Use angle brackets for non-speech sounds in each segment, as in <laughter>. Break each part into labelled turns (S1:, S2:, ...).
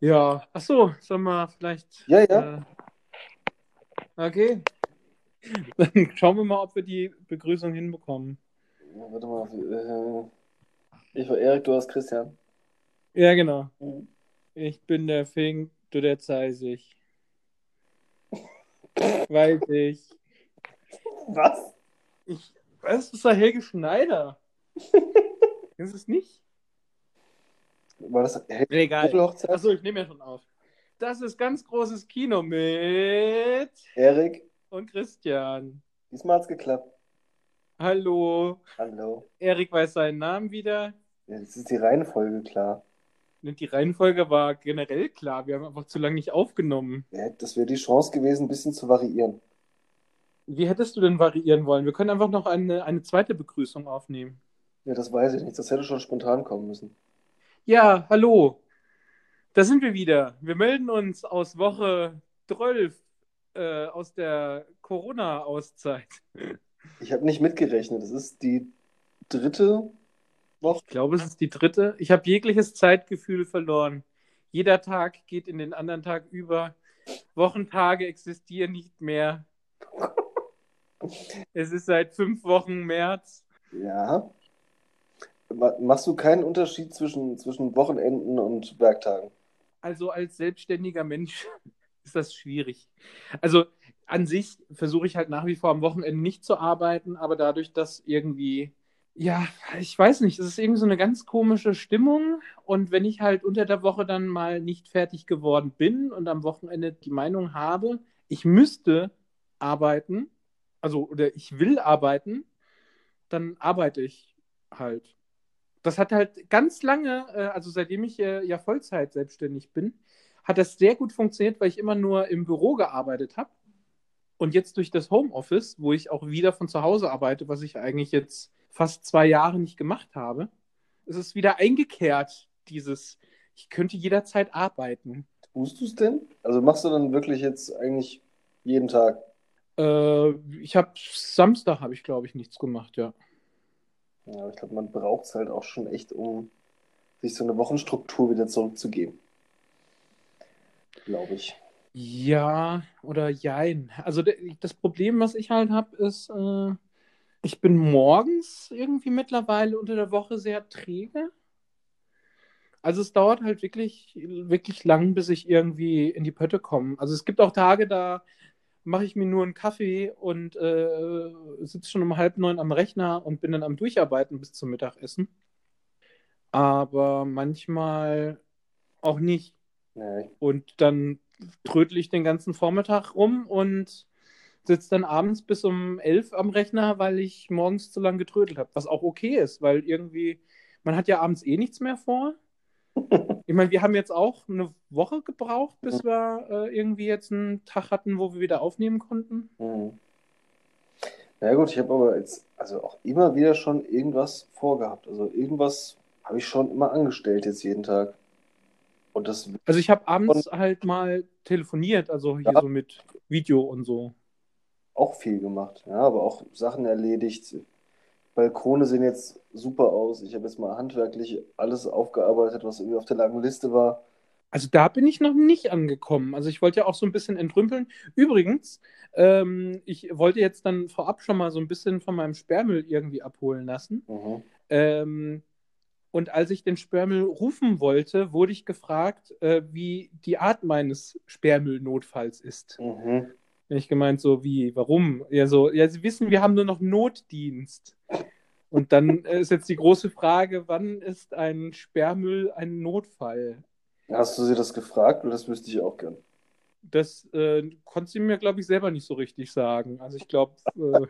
S1: Ja, ach so, sag mal, vielleicht.
S2: Ja, ja.
S1: Äh, okay. Dann schauen wir mal, ob wir die Begrüßung hinbekommen.
S2: Ja, Warte mal. Äh, ich war Erik, du hast Christian.
S1: Ja, genau.
S2: Mhm.
S1: Ich bin der Fink, du der Zeisig. Weiß ich.
S2: Was?
S1: Ich. Was ist der Helge Schneider? <laughs> ist es nicht?
S2: War das
S1: Egal.
S2: Doppelhochzeit?
S1: Achso, ich nehme ja schon auf. Das ist ganz großes Kino mit
S2: Erik,
S1: und Christian.
S2: diesmal hat's geklappt.
S1: Hallo.
S2: Hallo.
S1: Erik weiß seinen Namen wieder.
S2: Ja, Jetzt ist die Reihenfolge klar.
S1: Und die Reihenfolge war generell klar. Wir haben einfach zu lange nicht aufgenommen.
S2: Ja, das wäre die Chance gewesen, ein bisschen zu variieren.
S1: Wie hättest du denn variieren wollen? Wir können einfach noch eine, eine zweite Begrüßung aufnehmen.
S2: Ja, das weiß ich nicht. Das hätte schon spontan kommen müssen.
S1: Ja, hallo. Da sind wir wieder. Wir melden uns aus Woche 12 äh, aus der Corona-Auszeit.
S2: Ich habe nicht mitgerechnet. Das ist die dritte Woche.
S1: Ich glaube, es ist die dritte. Ich habe jegliches Zeitgefühl verloren. Jeder Tag geht in den anderen Tag über. Wochentage existieren nicht mehr. <laughs> Es ist seit fünf Wochen März.
S2: Ja. Ma- Machst du keinen Unterschied zwischen, zwischen Wochenenden und Werktagen?
S1: Also als selbstständiger Mensch <laughs> ist das schwierig. Also an sich versuche ich halt nach wie vor am Wochenende nicht zu arbeiten, aber dadurch, dass irgendwie, ja, ich weiß nicht, es ist irgendwie so eine ganz komische Stimmung. Und wenn ich halt unter der Woche dann mal nicht fertig geworden bin und am Wochenende die Meinung habe, ich müsste arbeiten, also oder ich will arbeiten, dann arbeite ich halt. Das hat halt ganz lange, äh, also seitdem ich äh, ja Vollzeit selbstständig bin, hat das sehr gut funktioniert, weil ich immer nur im Büro gearbeitet habe. Und jetzt durch das Homeoffice, wo ich auch wieder von zu Hause arbeite, was ich eigentlich jetzt fast zwei Jahre nicht gemacht habe, ist es wieder eingekehrt, dieses, ich könnte jederzeit arbeiten.
S2: Tust du es denn? Also machst du dann wirklich jetzt eigentlich jeden Tag?
S1: Äh, ich habe Samstag habe ich, glaube ich, nichts gemacht, ja.
S2: Ja, aber ich glaube, man braucht es halt auch schon echt, um sich so eine Wochenstruktur wieder zurückzugeben. Glaube ich.
S1: Ja, oder jein. Also das Problem, was ich halt habe, ist, äh, ich bin morgens irgendwie mittlerweile unter der Woche sehr träge. Also es dauert halt wirklich, wirklich lang, bis ich irgendwie in die Pötte komme. Also es gibt auch Tage, da mache ich mir nur einen Kaffee und äh, sitze schon um halb neun am Rechner und bin dann am Durcharbeiten bis zum Mittagessen. Aber manchmal auch nicht.
S2: Nee,
S1: Und dann trödel ich den ganzen Vormittag rum und sitze dann abends bis um elf am Rechner, weil ich morgens zu lange getrödelt habe. Was auch okay ist, weil irgendwie, man hat ja abends eh nichts mehr vor. <laughs> Ich meine, wir haben jetzt auch eine Woche gebraucht, bis wir äh, irgendwie jetzt einen Tag hatten, wo wir wieder aufnehmen konnten.
S2: Hm. Na gut, ich habe aber jetzt also auch immer wieder schon irgendwas vorgehabt. Also irgendwas habe ich schon immer angestellt jetzt jeden Tag. Und das
S1: Also ich habe abends halt mal telefoniert, also hier
S2: Ja.
S1: so mit Video und so.
S2: auch viel gemacht. Ja, aber auch Sachen erledigt. Balkone sehen jetzt super aus. Ich habe jetzt mal handwerklich alles aufgearbeitet, was irgendwie auf der langen Liste war.
S1: Also da bin ich noch nicht angekommen. Also ich wollte ja auch so ein bisschen entrümpeln. Übrigens, ähm, ich wollte jetzt dann vorab schon mal so ein bisschen von meinem Sperrmüll irgendwie abholen lassen.
S2: Mhm.
S1: Ähm, und als ich den Sperrmüll rufen wollte, wurde ich gefragt, äh, wie die Art meines Sperrmüllnotfalls ist.
S2: Mhm.
S1: Ich gemeint so, wie, warum? Ja, so, ja, Sie wissen, wir haben nur noch Notdienst. Und dann äh, ist jetzt die große Frage, wann ist ein Sperrmüll ein Notfall?
S2: Hast du sie das gefragt? Oder das wüsste ich auch gern.
S1: Das äh, konnte sie mir, glaube ich, selber nicht so richtig sagen. Also ich glaube, äh,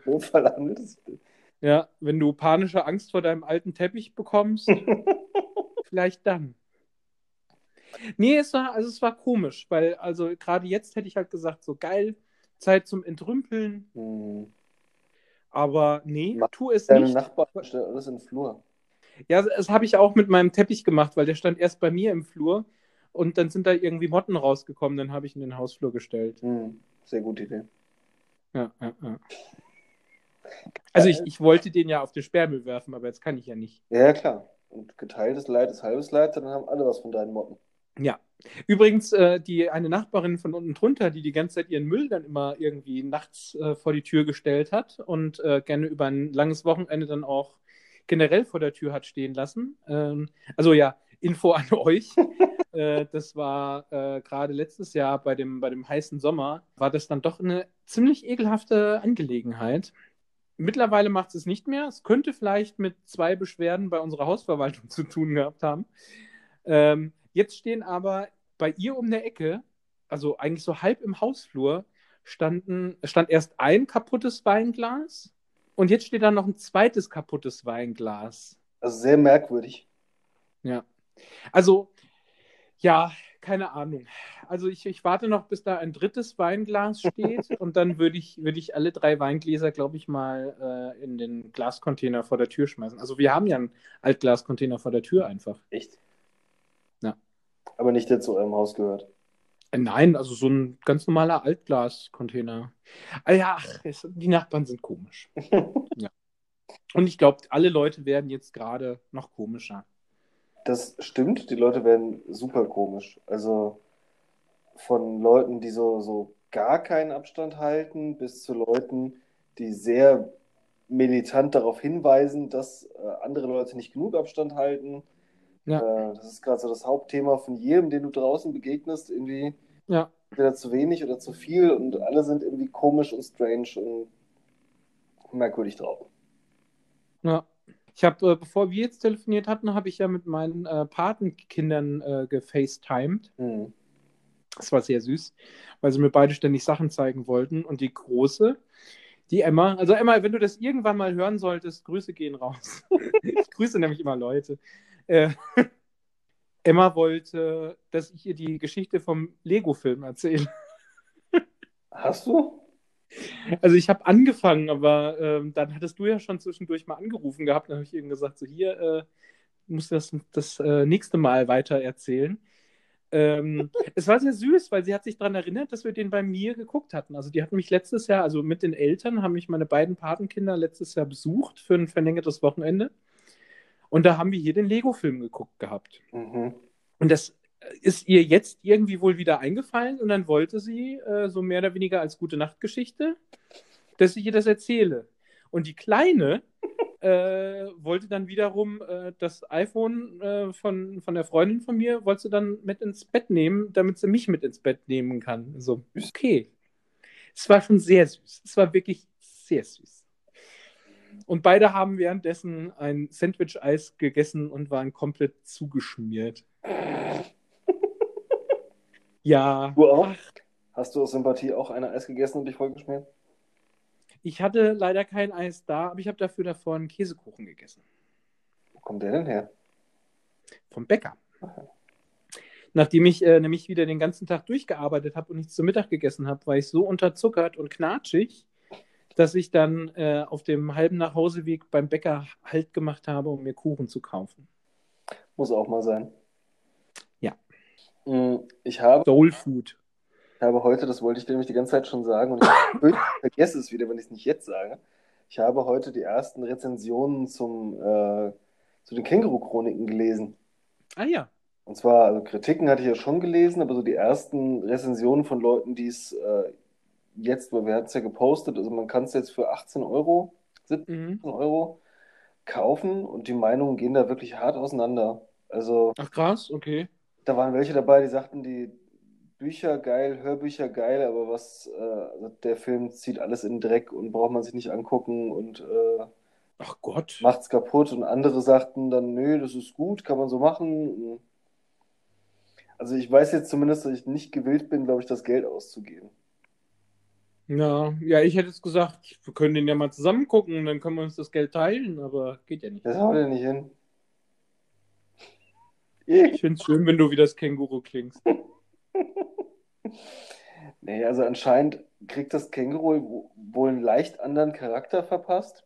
S1: <laughs> ja, wenn du panische Angst vor deinem alten Teppich bekommst, <laughs> vielleicht dann. Nee, es war, also es war komisch, weil also gerade jetzt hätte ich halt gesagt, so geil, Zeit zum Entrümpeln,
S2: Hm.
S1: aber nee,
S2: Mach
S1: tu es
S2: Deine
S1: nicht.
S2: Nachbarn stellen alles in den Flur.
S1: Ja, das habe ich auch mit meinem Teppich gemacht, weil der stand erst bei mir im Flur und dann sind da irgendwie Motten rausgekommen, dann habe ich ihn in den Hausflur gestellt.
S2: Hm. Sehr gute Idee.
S1: Ja, ja, ja. Also ich, ich wollte den ja auf den Sperrmüll werfen, aber jetzt kann ich ja nicht.
S2: Ja, klar. Und geteiltes Leid ist halbes Leid, dann haben alle was von deinen Motten.
S1: Ja. Übrigens, äh, die eine Nachbarin von unten drunter, die die ganze Zeit ihren Müll dann immer irgendwie nachts äh, vor die Tür gestellt hat und äh, gerne über ein langes Wochenende dann auch generell vor der Tür hat stehen lassen. Ähm, also ja, Info an <laughs> euch. Äh, das war äh, gerade letztes Jahr bei dem, bei dem heißen Sommer, war das dann doch eine ziemlich ekelhafte Angelegenheit. Mittlerweile macht es nicht mehr. Es könnte vielleicht mit zwei Beschwerden bei unserer Hausverwaltung <laughs> zu tun gehabt haben. Ähm, jetzt stehen aber bei ihr um der Ecke, also eigentlich so halb im Hausflur, standen, stand erst ein kaputtes Weinglas und jetzt steht da noch ein zweites kaputtes Weinglas.
S2: Also sehr merkwürdig.
S1: Ja. Also, ja, keine Ahnung. Also ich, ich warte noch, bis da ein drittes Weinglas <laughs> steht und dann würde ich, würd ich alle drei Weingläser, glaube ich, mal äh, in den Glascontainer vor der Tür schmeißen. Also wir haben ja einen Altglascontainer vor der Tür einfach.
S2: Echt? Aber nicht der zu eurem Haus gehört.
S1: Äh, Nein, also so ein ganz normaler Altglascontainer. Ah ja, ach, es, die Nachbarn sind komisch. <laughs> ja. Und ich glaube, alle Leute werden jetzt gerade noch komischer.
S2: Das stimmt, die Leute werden super komisch. Also von Leuten, die so, so gar keinen Abstand halten, bis zu Leuten, die sehr militant darauf hinweisen, dass äh, andere Leute nicht genug Abstand halten.
S1: Ja.
S2: Äh, das ist gerade so das Hauptthema von jedem, den du draußen begegnest, irgendwie
S1: Ja.
S2: entweder zu wenig oder zu viel und alle sind irgendwie komisch und strange und merkwürdig drauf.
S1: Ja. Ich habe, äh, bevor wir jetzt telefoniert hatten, habe ich ja mit meinen äh, Patenkindern äh, gefacetimed.
S2: Hm.
S1: Das war sehr süß, weil sie mir beide ständig Sachen zeigen wollten. Und die Große, die Emma, also Emma, wenn du das irgendwann mal hören solltest, Grüße gehen raus. <laughs> ich grüße nämlich immer Leute. Äh, <laughs> Emma wollte, dass ich ihr die Geschichte vom Lego-Film erzähle.
S2: Hast du?
S1: Also ich habe angefangen, aber ähm, dann hattest du ja schon zwischendurch mal angerufen gehabt. Dann habe ich eben gesagt, so hier äh, musst du das, das äh, nächste Mal weiter erzählen. Ähm, <laughs> es war sehr süß, weil sie hat sich daran erinnert, dass wir den bei mir geguckt hatten. Also die hatten mich letztes Jahr, also mit den Eltern, haben mich meine beiden Patenkinder letztes Jahr besucht für ein verlängertes Wochenende. Und da haben wir hier den Lego-Film geguckt gehabt.
S2: Mhm.
S1: Und das ist ihr jetzt irgendwie wohl wieder eingefallen und dann wollte sie, äh, so mehr oder weniger als gute Nachtgeschichte, dass ich ihr das erzähle. Und die Kleine <laughs> äh, wollte dann wiederum äh, das iPhone äh, von, von der Freundin von mir, wollte sie dann mit ins Bett nehmen, damit sie mich mit ins Bett nehmen kann. So, okay. Es war schon sehr süß. Es war wirklich sehr süß. Und beide haben währenddessen ein Sandwich-Eis gegessen und waren komplett zugeschmiert. <laughs> Ja.
S2: Du auch? Hast du aus Sympathie auch eine Eis gegessen und dich vollgeschmiert?
S1: Ich hatte leider kein Eis da, aber ich habe dafür davor einen Käsekuchen gegessen.
S2: Wo kommt der denn her?
S1: Vom Bäcker. Nachdem ich äh, nämlich wieder den ganzen Tag durchgearbeitet habe und nichts zu Mittag gegessen habe, war ich so unterzuckert und knatschig, dass ich dann äh, auf dem halben Nachhauseweg beim Bäcker Halt gemacht habe, um mir Kuchen zu kaufen.
S2: Muss auch mal sein.
S1: Ja.
S2: Mm, Ich habe,
S1: Soul Food.
S2: ich habe heute, das wollte ich dir nämlich die ganze Zeit schon sagen und ich <laughs> vergesse es wieder, wenn ich es nicht jetzt sage. Ich habe heute die ersten Rezensionen zum, äh, zu den Känguru-Chroniken gelesen.
S1: Ah ja.
S2: Und zwar, also Kritiken hatte ich ja schon gelesen, aber so die ersten Rezensionen von Leuten, die es äh, jetzt, weil wir hatten es ja gepostet, also man kann es jetzt für 18 Euro, 17
S1: Mhm.
S2: Euro kaufen und die Meinungen gehen da wirklich hart auseinander. Also
S1: Ach krass, okay.
S2: da waren welche dabei, die sagten, die Bücher geil, Hörbücher geil, aber was, äh, also der Film zieht alles in den Dreck und braucht man sich nicht angucken und äh,
S1: Ach Gott.
S2: macht's kaputt. Und andere sagten dann, nö, das ist gut, kann man so machen. Also ich weiß jetzt zumindest, dass ich nicht gewillt bin, glaube ich, das Geld auszugeben.
S1: Ja, ja, ich hätte jetzt gesagt, wir können den ja mal zusammen gucken, dann können wir uns das Geld teilen, aber geht ja nicht.
S2: Das haut ja nicht hin.
S1: Ich finde es schön, wenn du wie das Känguru klingst. <laughs>
S2: Nee, also anscheinend kriegt das Känguru wohl einen leicht anderen Charakter verpasst.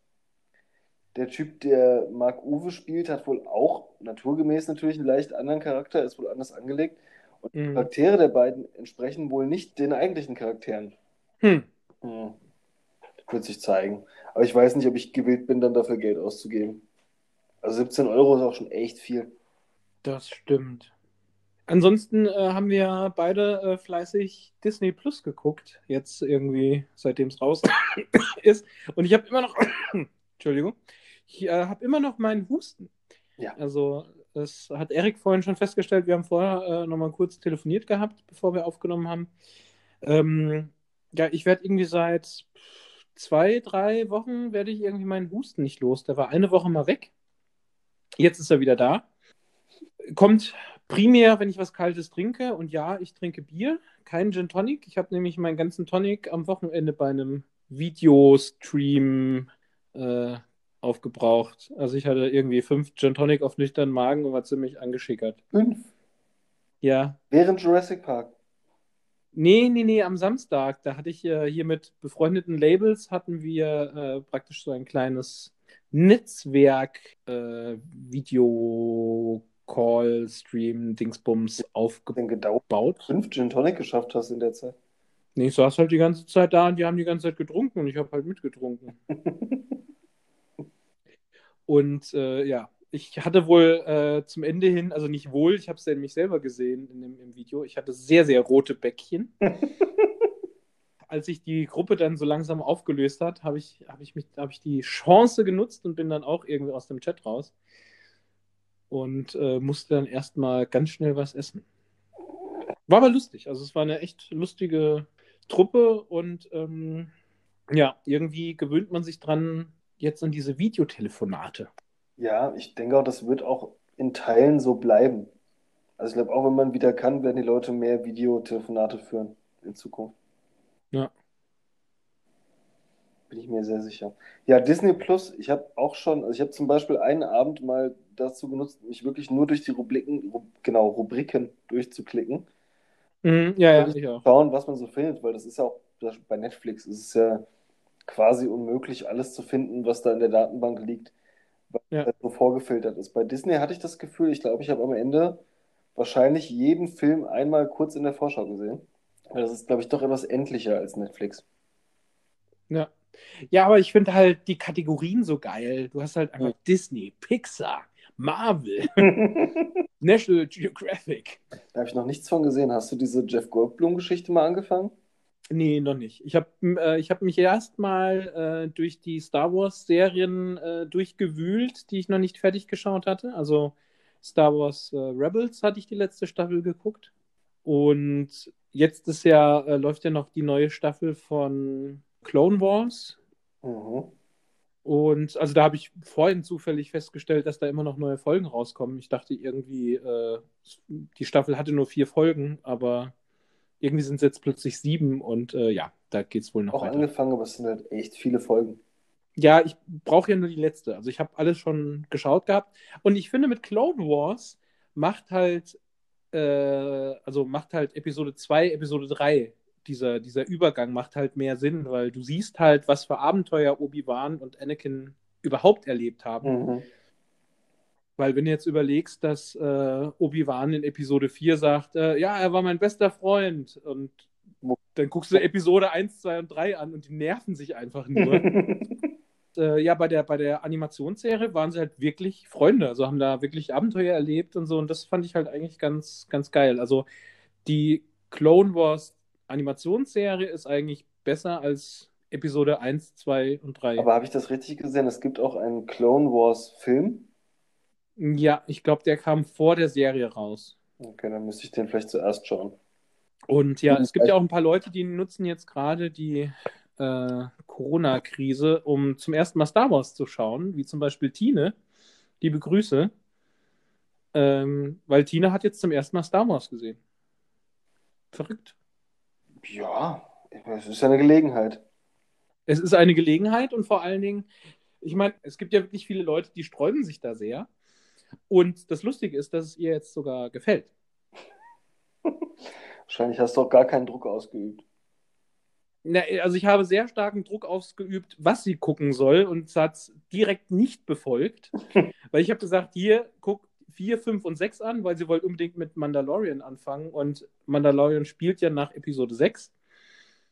S2: Der Typ, der Mark Uwe spielt, hat wohl auch naturgemäß natürlich einen leicht anderen Charakter, ist wohl anders angelegt. Und die
S1: Mhm.
S2: Charaktere der beiden entsprechen wohl nicht den eigentlichen Charakteren.
S1: Hm.
S2: Hm. Wird sich zeigen. Aber ich weiß nicht, ob ich gewillt bin, dann dafür Geld auszugeben. Also 17 Euro ist auch schon echt viel.
S1: Das stimmt. Ansonsten äh, haben wir beide äh, fleißig Disney Plus geguckt, jetzt irgendwie, seitdem es raus <coughs> ist. Und ich habe immer noch, <coughs> Entschuldigung, ich äh, habe immer noch meinen Husten.
S2: Ja.
S1: Also, das hat Erik vorhin schon festgestellt. Wir haben vorher äh, nochmal kurz telefoniert gehabt, bevor wir aufgenommen haben. Ähm, ja, ich werde irgendwie seit zwei, drei Wochen werde ich irgendwie meinen Husten nicht los. Der war eine Woche mal weg. Jetzt ist er wieder da. Kommt primär, wenn ich was Kaltes trinke. Und ja, ich trinke Bier, kein Gin Tonic. Ich habe nämlich meinen ganzen Tonic am Wochenende bei einem Videostream äh, aufgebraucht. Also ich hatte irgendwie fünf Gin Tonic auf nüchternen Magen und war ziemlich angeschickert.
S2: Fünf.
S1: Ja.
S2: Während Jurassic Park.
S1: Nee, nee, nee, am Samstag. Da hatte ich äh, hier mit befreundeten Labels hatten wir äh, praktisch so ein kleines Netzwerk äh, Video Call Stream Dingsbums
S2: Denn
S1: aufgebaut.
S2: fünf Gin Tonic geschafft hast in der Zeit.
S1: Nee, ich saß halt die ganze Zeit da und die haben die ganze Zeit getrunken und ich habe halt mitgetrunken. <laughs> Und äh, ja, ich hatte wohl äh, zum Ende hin, also nicht wohl, ich habe es ja nämlich selber gesehen in dem, im Video, ich hatte sehr, sehr rote Bäckchen. <laughs> Als sich die Gruppe dann so langsam aufgelöst hat, habe ich, hab ich, mich- hab ich die Chance genutzt und bin dann auch irgendwie aus dem Chat raus. Und äh, musste dann erstmal ganz schnell was essen. War aber lustig. Also es war eine echt lustige Truppe und ähm, ja, irgendwie gewöhnt man sich dran jetzt an diese Videotelefonate.
S2: Ja, ich denke auch, das wird auch in Teilen so bleiben. Also ich glaube, auch wenn man wieder kann, werden die Leute mehr Videotelefonate führen in Zukunft.
S1: Ja.
S2: Bin ich mir sehr sicher. Ja, Disney Plus, ich habe auch schon, also ich habe zum Beispiel einen Abend mal dazu genutzt, mich wirklich nur durch die Rubriken, Ru- genau, Rubriken durchzuklicken.
S1: Mhm, ja, ja, ich auch.
S2: schauen, was man so findet, weil das ist ja auch bei Netflix ist es ja quasi unmöglich, alles zu finden, was da in der Datenbank liegt,
S1: Ja.
S2: das so vorgefiltert ist. Bei Disney hatte ich das Gefühl, ich glaube, ich habe am Ende wahrscheinlich jeden Film einmal kurz in der Vorschau gesehen. Weil das ist, glaube ich, doch etwas endlicher als Netflix.
S1: Ja. Ja, aber ich finde halt die Kategorien so geil. Du hast halt einfach
S2: Ja.
S1: Disney, Pixar, Marvel, <laughs> National Geographic.
S2: Da habe ich noch nichts von gesehen. Hast du diese Jeff Goldblum-Geschichte mal angefangen?
S1: Nee, noch nicht. Ich habe äh, ich hab mich erst mal äh, durch die Star Wars-Serien äh, durchgewühlt, die ich noch nicht fertig geschaut hatte. Also Star Wars äh, Rebels hatte ich die letzte Staffel geguckt. Und jetzt ist ja, äh, läuft ja noch die neue Staffel von Clone Wars.
S2: Mhm.
S1: Und also da habe ich vorhin zufällig festgestellt, dass da immer noch neue Folgen rauskommen. Ich dachte irgendwie, äh, die Staffel hatte nur vier Folgen, aber irgendwie sind es jetzt plötzlich sieben und äh, ja, da geht es wohl noch
S2: Auch
S1: weiter.
S2: angefangen, aber es sind halt echt viele Folgen.
S1: Ja, ich brauche ja nur die letzte. Also ich habe alles schon geschaut gehabt. Und ich finde, mit Clone Wars macht halt, äh, also macht halt Episode 2, Episode 3, dieser, dieser Übergang macht halt mehr Sinn, weil du siehst halt, was für Abenteuer Obi-Wan und Anakin überhaupt erlebt haben.
S2: Mhm.
S1: Weil wenn du jetzt überlegst, dass äh, Obi-Wan in Episode 4 sagt, äh, ja, er war mein bester Freund und dann guckst du Episode 1, 2 und 3 an und die nerven sich einfach nur. <laughs> äh, ja, bei der, bei der Animationsserie waren sie halt wirklich Freunde, also haben da wirklich Abenteuer erlebt und so und das fand ich halt eigentlich ganz, ganz geil. Also die Clone Wars Animationsserie ist eigentlich besser als Episode 1, 2 und 3.
S2: Aber habe ich das richtig gesehen? Es gibt auch einen Clone Wars-Film.
S1: Ja, ich glaube, der kam vor der Serie raus.
S2: Okay, dann müsste ich den vielleicht zuerst schauen.
S1: Und ja, es gibt ja auch ein paar Leute, die nutzen jetzt gerade die äh, Corona-Krise, um zum ersten Mal Star Wars zu schauen, wie zum Beispiel Tine. Liebe Grüße. Ähm, weil Tine hat jetzt zum ersten Mal Star Wars gesehen. Verrückt.
S2: Ja, es ist ja eine Gelegenheit.
S1: Es ist eine Gelegenheit und vor allen Dingen, ich meine, es gibt ja wirklich viele Leute, die sträuben sich da sehr. Und das Lustige ist, dass es ihr jetzt sogar gefällt. <laughs>
S2: Wahrscheinlich hast du auch gar keinen Druck ausgeübt.
S1: Na, also ich habe sehr starken Druck ausgeübt, was sie gucken soll und es hat es direkt nicht befolgt, <laughs> weil ich habe gesagt, hier, guck 4, 5 und 6 an, weil sie wollte unbedingt mit Mandalorian anfangen und Mandalorian spielt ja nach Episode 6.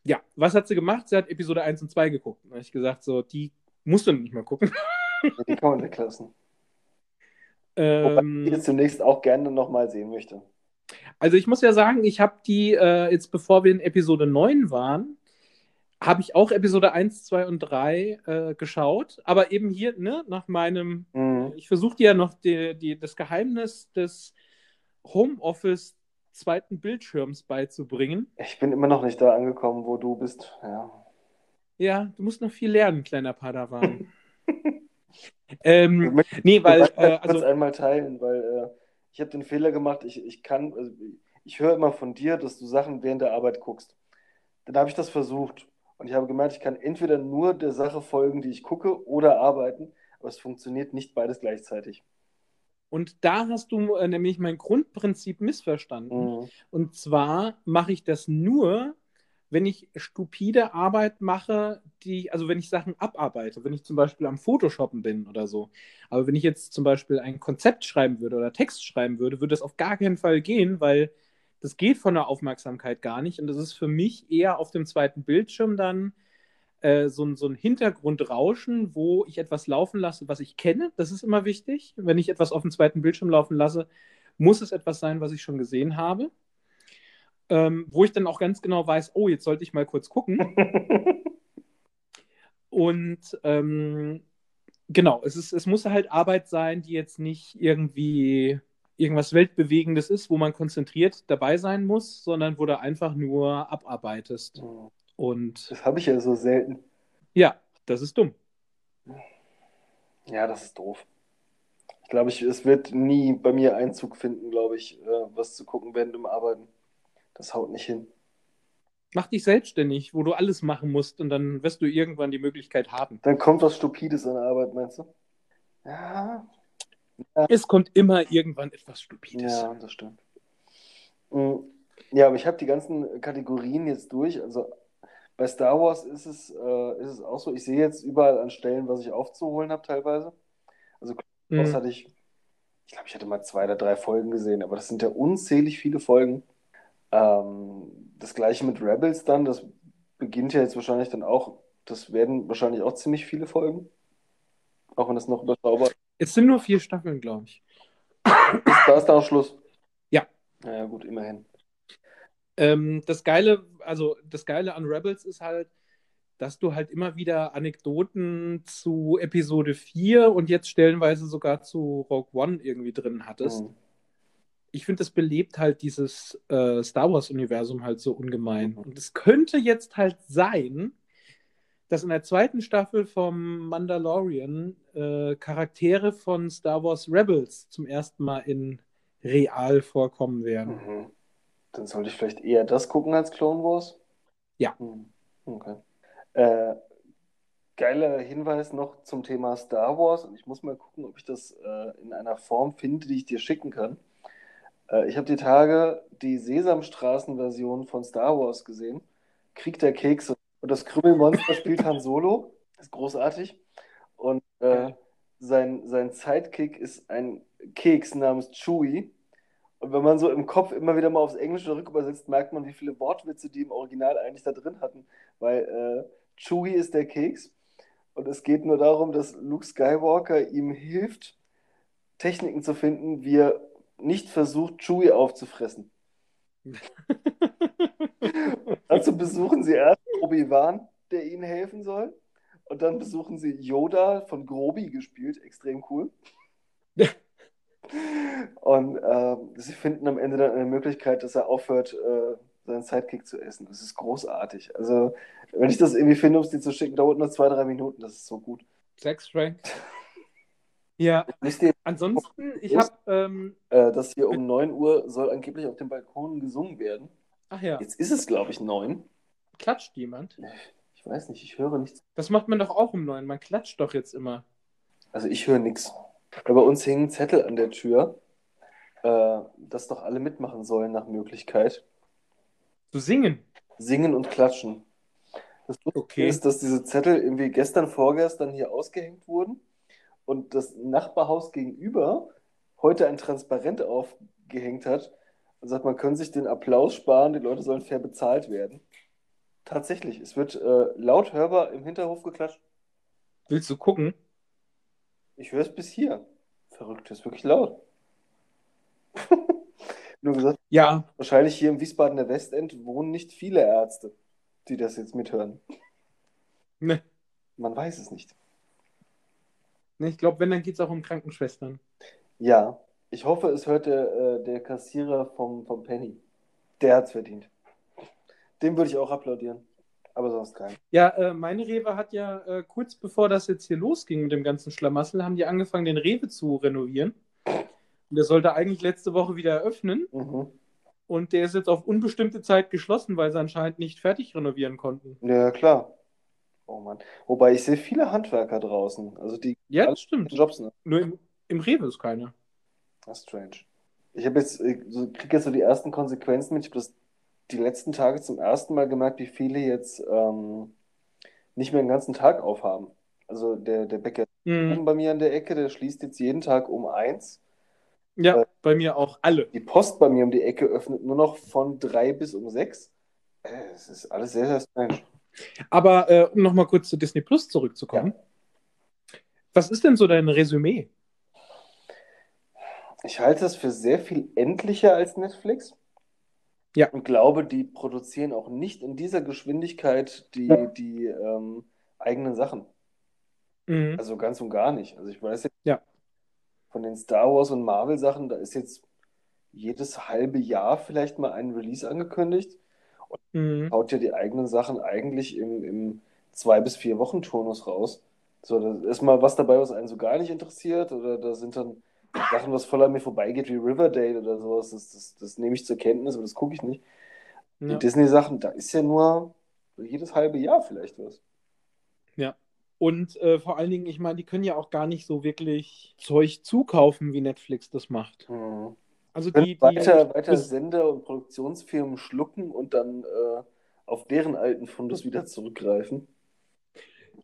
S1: Ja, was hat sie gemacht? Sie hat Episode 1 und 2 geguckt. Da habe ich gesagt, so, die musst du nicht mehr gucken.
S2: Die kann man weglassen. Wobei
S1: Ähm,
S2: ich jetzt zunächst auch gerne nochmal sehen möchte.
S1: Also ich muss ja sagen, ich habe die, äh, jetzt bevor wir in Episode 9 waren, habe ich auch Episode 1, 2 und 3 äh, geschaut. Aber eben hier, ne, nach meinem,
S2: Mhm.
S1: ich versuche dir ja noch die, die, das Geheimnis des Homeoffice zweiten Bildschirms beizubringen.
S2: Ich bin immer noch nicht da angekommen, wo du bist. Ja.
S1: Ja, du musst noch viel lernen, kleiner Padawan. <laughs> ähm,
S2: Ich
S1: nee, weil, äh,
S2: kurz
S1: also,
S2: einmal teilen, weil äh, ich habe den Fehler gemacht, ich, ich kann, also ich höre immer von dir, dass du Sachen während der Arbeit guckst. Dann habe ich das versucht und ich habe gemerkt, ich kann entweder nur der Sache folgen, die ich gucke, oder arbeiten, aber es funktioniert nicht beides gleichzeitig.
S1: und da hast du äh, nämlich mein Grundprinzip missverstanden.
S2: Mhm.
S1: Und zwar mache ich das nur, wenn ich stupide Arbeit mache, die, also wenn ich Sachen abarbeite, wenn ich zum Beispiel am Photoshoppen bin oder so. Aber wenn ich jetzt zum Beispiel ein Konzept schreiben würde oder Text schreiben würde, würde das auf gar keinen Fall gehen, weil das geht von der Aufmerksamkeit gar nicht. Und das ist für mich eher auf dem zweiten Bildschirm dann äh, so, so ein Hintergrundrauschen, wo ich etwas laufen lasse, was ich kenne. Das ist immer wichtig. Wenn ich etwas auf dem zweiten Bildschirm laufen lasse, muss es etwas sein, was ich schon gesehen habe. Ähm, wo ich dann auch ganz genau weiß, oh, jetzt sollte ich mal kurz gucken. <laughs> Und ähm, genau, es, ist, es muss halt Arbeit sein, die jetzt nicht irgendwie irgendwas Weltbewegendes ist, wo man konzentriert dabei sein muss, sondern wo du einfach nur abarbeitest. Und
S2: Das habe ich ja so selten.
S1: ja, das ist dumm.
S2: Ja, das ist doof. Ich glaube, ich, es wird nie bei mir Einzug finden, glaube ich, äh, was zu gucken während dem Arbeiten. Das haut nicht hin.
S1: Mach dich selbstständig, wo du alles machen musst und dann wirst du irgendwann die Möglichkeit haben.
S2: Dann kommt was Stupides an der Arbeit, meinst du? Ja,
S1: Es kommt immer irgendwann etwas Stupides.
S2: ja, das stimmt. Mm, Ja, aber ich habe die ganzen Kategorien jetzt durch. Also bei Star Wars ist es, äh, ist es auch so. Ich sehe jetzt überall an Stellen, was ich aufzuholen habe, teilweise. Also Was
S1: Mhm.
S2: hatte ich? Ich glaube, ich hatte mal zwei oder drei Folgen gesehen, aber das sind ja unzählig viele Folgen. Ähm, das gleiche mit Rebels dann, das beginnt ja jetzt wahrscheinlich dann auch, das werden wahrscheinlich auch ziemlich viele Folgen. Auch wenn das noch überschaubar ist.
S1: Es sind nur vier Staffeln, glaube ich.
S2: Da ist dann auch Schluss.
S1: Ja.
S2: Naja, gut, immerhin.
S1: Ähm, das Geile, also das Geile an Rebels ist halt, dass du halt immer wieder Anekdoten zu Episode 4 und jetzt stellenweise sogar zu Rogue One irgendwie drin hattest.
S2: Mhm.
S1: Ich finde, das belebt halt dieses äh, Star Wars-Universum halt so ungemein. Und es könnte jetzt halt sein, dass in der zweiten Staffel vom Mandalorian äh, Charaktere von Star Wars Rebels zum ersten Mal in real vorkommen werden.
S2: Mhm. Dann sollte ich vielleicht eher das gucken als Clone Wars?
S1: Ja.
S2: Mhm. Okay. Äh, geiler Hinweis noch zum Thema Star Wars. Und ich muss mal gucken, ob ich das äh, in einer Form finde, die ich dir schicken kann. Äh, ich habe die Tage die Sesamstraßen-Version von Star Wars gesehen. Krieg der Kekse. Und das Krümmelmonster spielt Han Solo. ist großartig. Und äh, sein, sein Sidekick ist ein Keks namens Chewie. Und wenn man so im Kopf immer wieder mal aufs Englische rückübersetzt, merkt man, wie viele Wortwitze die im Original eigentlich da drin hatten. Weil äh, Chewie ist der Keks. Und es geht nur darum, dass Luke Skywalker ihm hilft, Techniken zu finden, wie er nicht versucht, Chewie aufzufressen. <laughs> Dazu besuchen sie erst Obi-Wan, der ihnen helfen soll. Und dann besuchen sie Yoda, von Grobi gespielt, extrem cool. Und ähm, sie finden am Ende dann eine Möglichkeit, dass er aufhört, äh, seinen Sidekick zu essen. Das ist großartig. Also, wenn ich das irgendwie finde, um es dir zu schicken, dauert nur zwei, drei Minuten. Das ist so gut.
S1: Sex Frank. <laughs> Ja, ansonsten, ich habe, ähm,
S2: äh, dass hier um 9 Uhr soll angeblich auf dem Balkon gesungen werden?
S1: ach ja,
S2: Jetzt ist es, glaube ich, 9.
S1: klatscht jemand?
S2: Ich weiß nicht, ich höre nichts.
S1: Das macht man doch auch um neun. Man klatscht doch jetzt immer.
S2: Also ich höre nichts. Bei uns hängen Zettel an der Tür, äh, dass doch alle mitmachen sollen nach Möglichkeit.
S1: Zu singen.
S2: Singen und klatschen. Das Lustige
S1: Okay.
S2: ist, dass diese Zettel irgendwie gestern, vorgestern hier ausgehängt wurden und das Nachbarhaus gegenüber heute ein Transparent aufgehängt hat und sagt, man kann sich den Applaus sparen, die Leute sollen fair bezahlt werden. Tatsächlich, es wird äh, laut hörbar im Hinterhof geklatscht.
S1: Willst du gucken?
S2: Ich höre es bis hier. Verrückt, das ist wirklich laut. <laughs> Nur gesagt,
S1: Ja,
S2: wahrscheinlich hier im Wiesbadener Westend wohnen nicht viele Ärzte, die das jetzt mithören.
S1: ne.
S2: Man weiß es nicht.
S1: Ne, Ich glaube, wenn, dann geht es auch um Krankenschwestern.
S2: Ja, ich hoffe, es hört der, äh, der Kassierer vom, vom Penny. Der hat's verdient. Dem würde ich auch applaudieren. Aber sonst keinen.
S1: Ja, äh, meine Rewe hat ja äh, kurz bevor das jetzt hier losging mit dem ganzen Schlamassel, haben die angefangen, den Rewe zu renovieren. Und der sollte eigentlich letzte Woche wieder eröffnen.
S2: Mhm.
S1: Und der ist jetzt auf unbestimmte Zeit geschlossen, weil sie anscheinend nicht fertig renovieren konnten.
S2: Ja, klar. Oh Mann. Wobei ich sehe viele Handwerker draußen. Also die
S1: Ja, das stimmt.
S2: Jobs, ne?
S1: Nur im, im Rewe ist keiner.
S2: Das ist strange. Ich habe jetzt, äh, so, krieg jetzt so die ersten Konsequenzen mit. Ich habe das die letzten Tage zum ersten Mal gemerkt, wie viele jetzt ähm, nicht mehr den ganzen Tag aufhaben. Also der, der Bäcker
S1: Mhm.
S2: bei mir an der Ecke, der schließt jetzt jeden Tag um eins.
S1: Ja,
S2: Äh,
S1: bei mir auch alle.
S2: Die Post bei mir um die Ecke öffnet nur noch von drei bis um sechs. Äh, Es ist alles sehr, sehr strange.
S1: Aber äh, um nochmal kurz zu Disney Plus zurückzukommen. Was ist denn so dein Resümee?
S2: Ich halte es für sehr viel endlicher als Netflix.
S1: Ja.
S2: Und glaube, die produzieren auch nicht in dieser Geschwindigkeit die,
S1: Ja.
S2: die ähm, eigenen Sachen.
S1: Mhm.
S2: Also ganz und gar nicht. Also ich weiß jetzt
S1: Ja.
S2: von den Star Wars und Marvel Sachen, da ist jetzt jedes halbe Jahr vielleicht mal ein Release angekündigt.
S1: Mhm.
S2: Haut ja die eigenen Sachen eigentlich im, im zwei bis vier Wochen Turnus raus. So, da ist mal was dabei, was einen so gar nicht interessiert, oder da sind dann Sachen, was voll an mir vorbeigeht, wie Riverdale oder sowas. Das, das, das nehme ich zur Kenntnis, aber das gucke ich nicht. Die
S1: Ja.
S2: Disney-Sachen, da ist ja nur jedes halbe Jahr vielleicht was.
S1: Ja. Und äh, vor allen Dingen, ich meine, die können ja auch gar nicht so wirklich Zeug zukaufen, wie Netflix das macht.
S2: Mhm.
S1: Also die, die
S2: weiter, weiter Sender und Produktionsfirmen schlucken und dann äh, auf deren alten Fundus <laughs> wieder zurückgreifen.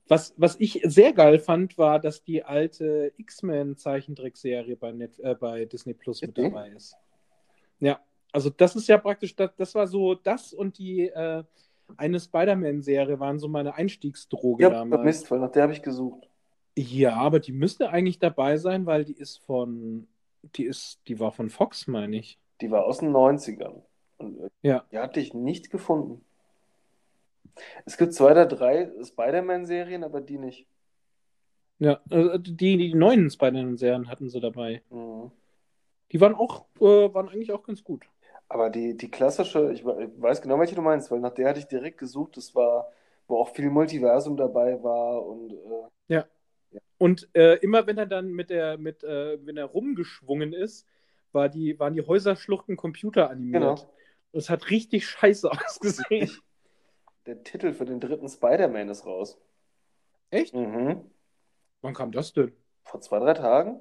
S1: Was, was ich sehr geil fand, war, dass die alte X-Men-Zeichentrickserie bei, Net, äh, bei Disney Plus mit
S2: Mhm.
S1: dabei ist. Ja, also das ist ja praktisch, das, das war so das und die äh, eine Spider-Man-Serie waren so meine Einstiegsdroge
S2: Ja,
S1: damals.
S2: vermisst, weil nach der habe ich gesucht.
S1: Ja, aber die müsste eigentlich dabei sein, weil die ist von, die ist, die war von Fox, meine ich.
S2: Die war aus den 90ern. Und äh,
S1: Ja.
S2: die hatte ich nicht gefunden. Es gibt zwei oder drei Spider-Man-Serien, aber die nicht.
S1: Ja, also die, die neuen Spider-Man-Serien hatten sie dabei.
S2: Mhm.
S1: Die waren auch, äh, waren eigentlich auch ganz gut.
S2: Aber die, die klassische, ich we- ich weiß genau, welche du meinst, weil nach der hatte ich direkt gesucht. Das war, wo auch viel Multiversum dabei war und äh,
S1: Und äh, immer wenn er dann mit der, mit, äh, wenn er rumgeschwungen ist, war die, waren die Häuserschluchten computeranimiert.
S2: Genau.
S1: Das hat richtig scheiße <laughs> ausgesehen.
S2: Der Titel für den dritten Spider-Man ist raus.
S1: Echt?
S2: Mhm.
S1: Wann kam das denn?
S2: Vor zwei, drei Tagen.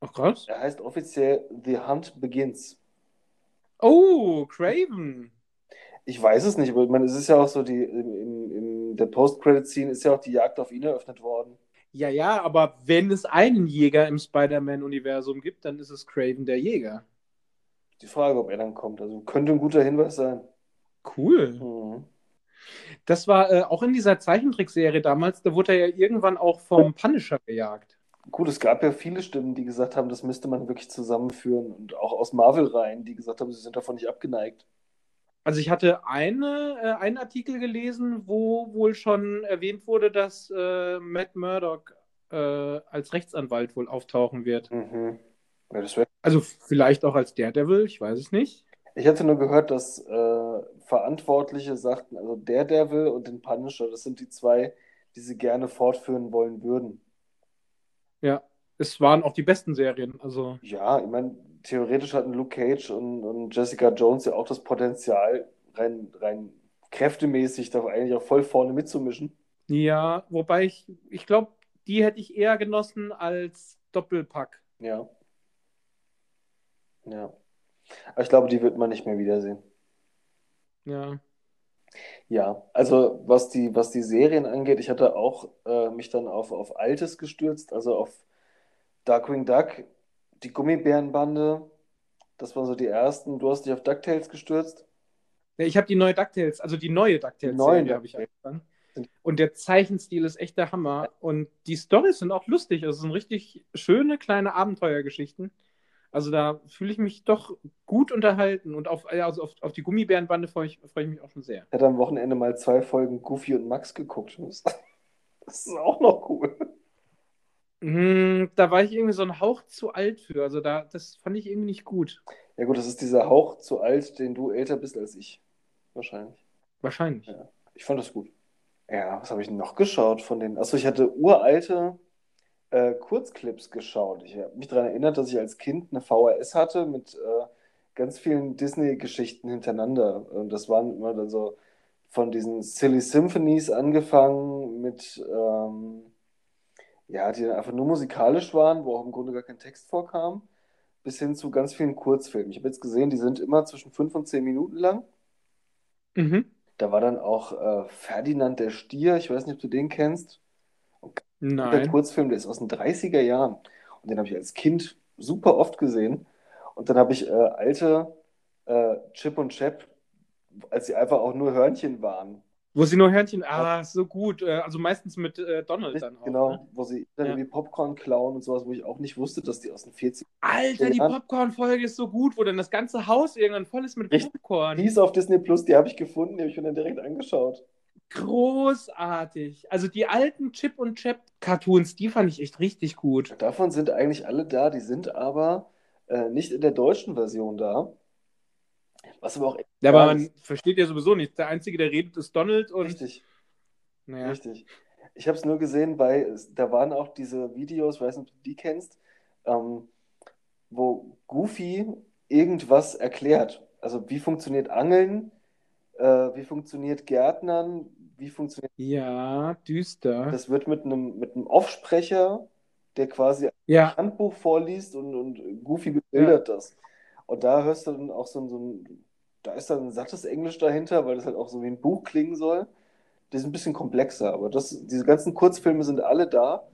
S1: Ach krass.
S2: Er heißt offiziell The Hunt Begins.
S1: Oh, Craven.
S2: Ich weiß es nicht, aber ich meine, es ist ja auch so, die, im, in der Post-Credit-Scene ist ja auch die Jagd auf ihn eröffnet worden.
S1: Ja, ja, aber wenn es einen Jäger im Spider-Man-Universum gibt, dann ist es Craven der Jäger.
S2: Die Frage, ob er dann kommt. Also könnte ein guter Hinweis sein.
S1: Cool.
S2: Mhm.
S1: Das war äh, auch in dieser Zeichentrickserie damals, da wurde er ja irgendwann auch vom Punisher gejagt.
S2: Gut, es gab ja viele Stimmen, die gesagt haben, das müsste man wirklich zusammenführen. Und auch aus Marvel-Reihen, die gesagt haben, sie sind davon nicht abgeneigt.
S1: Also ich hatte eine, äh, einen Artikel gelesen, wo wohl schon erwähnt wurde, dass äh, Matt Murdock äh, als Rechtsanwalt wohl auftauchen wird.
S2: Mhm. Ja.
S1: Also vielleicht auch als Daredevil, ich weiß es nicht.
S2: Ich hatte nur gehört, dass äh, Verantwortliche sagten, also Daredevil und den Punisher, das sind die zwei, die sie gerne fortführen wollen würden.
S1: Ja, es waren auch die besten Serien. Also
S2: Ja, ich meine, theoretisch hatten Luke Cage und, und Jessica Jones ja auch das Potenzial, rein, rein kräftemäßig da eigentlich auch voll vorne mitzumischen.
S1: ja, wobei ich, ich glaube, die hätte ich eher genossen als Doppelpack.
S2: Ja. Ja. Aber ich glaube, die wird man nicht mehr wiedersehen.
S1: Ja.
S2: Ja, also was die, was die Serien angeht, ich hatte auch äh, mich dann auf, auf Altes gestürzt, also auf Darkwing Duck, die Gummibärenbande, das waren so die ersten. Du hast dich auf DuckTales gestürzt.
S1: Ja, Ich habe die neue DuckTales, also die neue DuckTales-Serie habe ich angefangen. Und der Zeichenstil ist echt der Hammer. Und die Storys sind auch lustig. Also es sind richtig schöne kleine Abenteuergeschichten. Also da fühle ich mich doch gut unterhalten. Und auf, also auf, auf die Gummibärenbande freue ich, freue ich mich auch schon sehr.
S2: Ich hatte am Wochenende mal zwei Folgen Goofy und Max geguckt. Das ist auch noch cool.
S1: Hm, da war ich irgendwie so ein Hauch zu alt für. Also da, das fand ich irgendwie nicht gut.
S2: Ja gut, das ist dieser Hauch zu alt, den du älter bist als ich. Wahrscheinlich.
S1: Wahrscheinlich.
S2: Ja. Ich fand das gut. Ja, was habe ich noch geschaut von den? Achso, ich hatte uralte äh, Kurzclips geschaut. Ich habe mich daran erinnert, dass ich als Kind eine VHS hatte mit äh, ganz vielen Disney-Geschichten hintereinander. Und das waren immer dann so von diesen Silly Symphonies angefangen mit, ähm, ja, die dann einfach nur musikalisch waren, wo auch im Grunde gar kein Text vorkam, bis hin zu ganz vielen Kurzfilmen. Ich habe jetzt gesehen, die sind immer zwischen fünf und zehn Minuten lang.
S1: Mhm.
S2: Da war dann auch äh, Ferdinand der Stier, ich weiß nicht, ob du den kennst. Der
S1: Nein.
S2: Kurzfilm, der ist aus den 30er Jahren. Und den habe ich als Kind super oft gesehen. Und dann habe ich äh, alte äh, Chip und Chap, als sie einfach auch nur Hörnchen waren.
S1: Wo sie nur Hörnchen, ah, so gut. Äh, Also meistens mit äh, Donald dann auch.
S2: genau,
S1: Ne?
S2: wo sie dann
S1: Ja.
S2: irgendwie Popcorn klauen und sowas, wo ich auch nicht wusste, dass die aus den 40
S1: Alter, die
S2: Ja.
S1: Popcorn-Folge ist so gut, wo dann das ganze Haus irgendwann voll ist mit
S2: Richtig.
S1: Popcorn.
S2: Die ist auf Disney Plus, die habe ich gefunden, die habe ich mir dann direkt angeschaut.
S1: Großartig. Also die alten Chip und Chap Cartoons, die fand ich echt richtig gut.
S2: Davon sind eigentlich alle da, die sind aber äh, nicht in der deutschen Version da. Was aber auch
S1: Ja, aber man
S2: ist.
S1: versteht ja sowieso nicht. Der Einzige, der redet, ist Donald und
S2: Richtig.
S1: naja.
S2: Richtig. Ich habe es nur gesehen, weil es- da waren auch diese Videos, ich weiß nicht, ob du die kennst, ähm, wo Goofy irgendwas erklärt. Also wie funktioniert Angeln, äh, wie funktioniert Gärtnern, wie funktioniert.
S1: Ja, düster.
S2: Das wird mit einem mit einem Offsprecher, der quasi ein
S1: ja,
S2: Handbuch vorliest und, und Goofy bebildert das. Und da hörst du dann auch so, ein- so ein, da ist dann ein sattes Englisch dahinter, weil das halt auch so wie ein Buch klingen soll. Das ist ein bisschen komplexer, aber das, diese ganzen Kurzfilme sind alle da,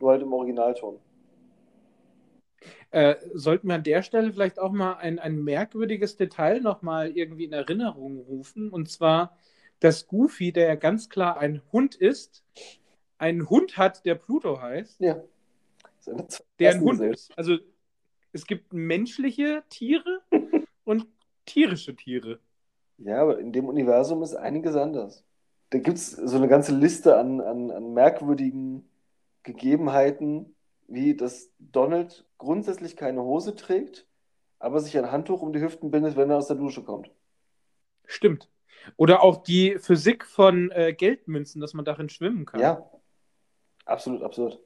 S2: nur halt im Originalton.
S1: äh, sollten wir an der Stelle vielleicht auch mal ein, ein merkwürdiges Detail nochmal irgendwie in Erinnerung rufen. Und zwar, dass Goofy, der ja ganz klar ein Hund ist, einen Hund hat, der Pluto heißt,
S2: Ja.
S1: Der ein Hund ist. Also es gibt menschliche Tiere <laughs> und tierische Tiere.
S2: Ja, aber in dem Universum ist einiges anders. Da gibt es so eine ganze Liste an, an, an merkwürdigen Gegebenheiten, wie dass Donald grundsätzlich keine Hose trägt, aber sich ein Handtuch um die Hüften bindet, wenn er aus der Dusche kommt.
S1: Stimmt. Oder auch die Physik von äh, Geldmünzen, dass man darin schwimmen kann.
S2: Ja, absolut absurd.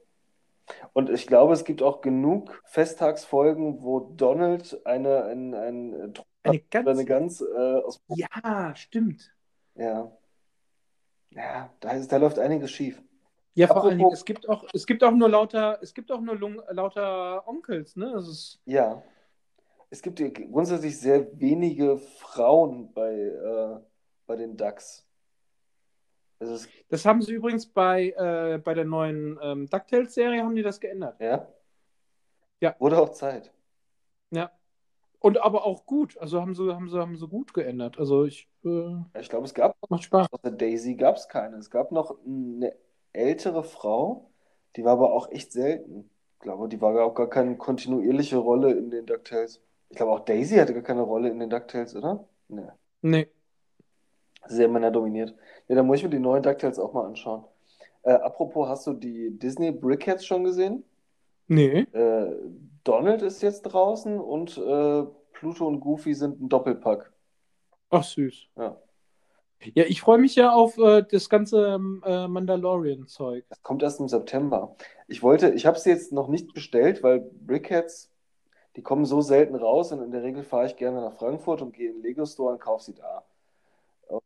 S2: Und ich glaube, es gibt auch genug Festtagsfolgen, wo Donald eine, ein, ein, äh,
S1: Eine
S2: oder eine
S1: ganz.
S2: Gans äh, aus.
S1: Ja, stimmt.
S2: Ja. Ja, da, ist, da läuft einiges schief.
S1: Ja, vor
S2: Apropos-
S1: allen Dingen, es gibt auch, es gibt auch nur lauter, es gibt auch nur lung, lauter Onkels, ne? Ist,
S2: Ja. Es gibt grundsätzlich sehr wenige Frauen bei, äh, bei den Ducks. Es,
S1: das haben sie übrigens bei, äh, bei der neuen ähm, DuckTales-Serie haben die das geändert.
S2: ja?
S1: Ja.
S2: Wurde auch Zeit.
S1: Ja. Und aber auch gut. Also haben sie, haben sie, haben sie gut geändert. Also ich äh,
S2: Ich glaube, es gab
S1: macht Spaß.
S2: außer Daisy gab es keine. Es gab noch eine ältere Frau, die war aber auch echt selten. Ich glaube, die war auch gar keine kontinuierliche Rolle in den DuckTales. Ich glaube, auch Daisy hatte gar keine Rolle in den DuckTales, oder? Nee.
S1: Nee.
S2: Sehr männerdominiert. Ja, dann muss ich mir die neuen DuckTales auch mal anschauen. Äh, apropos, hast du die Disney Brickheads schon gesehen?
S1: Nee.
S2: Äh, Donald ist jetzt draußen und äh, Pluto und Goofy sind ein Doppelpack.
S1: Ach süß.
S2: Ja.
S1: Ja, ich freue mich ja auf äh, das ganze ähm, äh, Mandalorian-Zeug.
S2: Das kommt erst im September. Ich wollte, ich habe sie jetzt noch nicht bestellt, weil Brickheads, die kommen so selten raus und in der Regel fahre ich gerne nach Frankfurt und gehe in den Lego Store und kaufe sie da.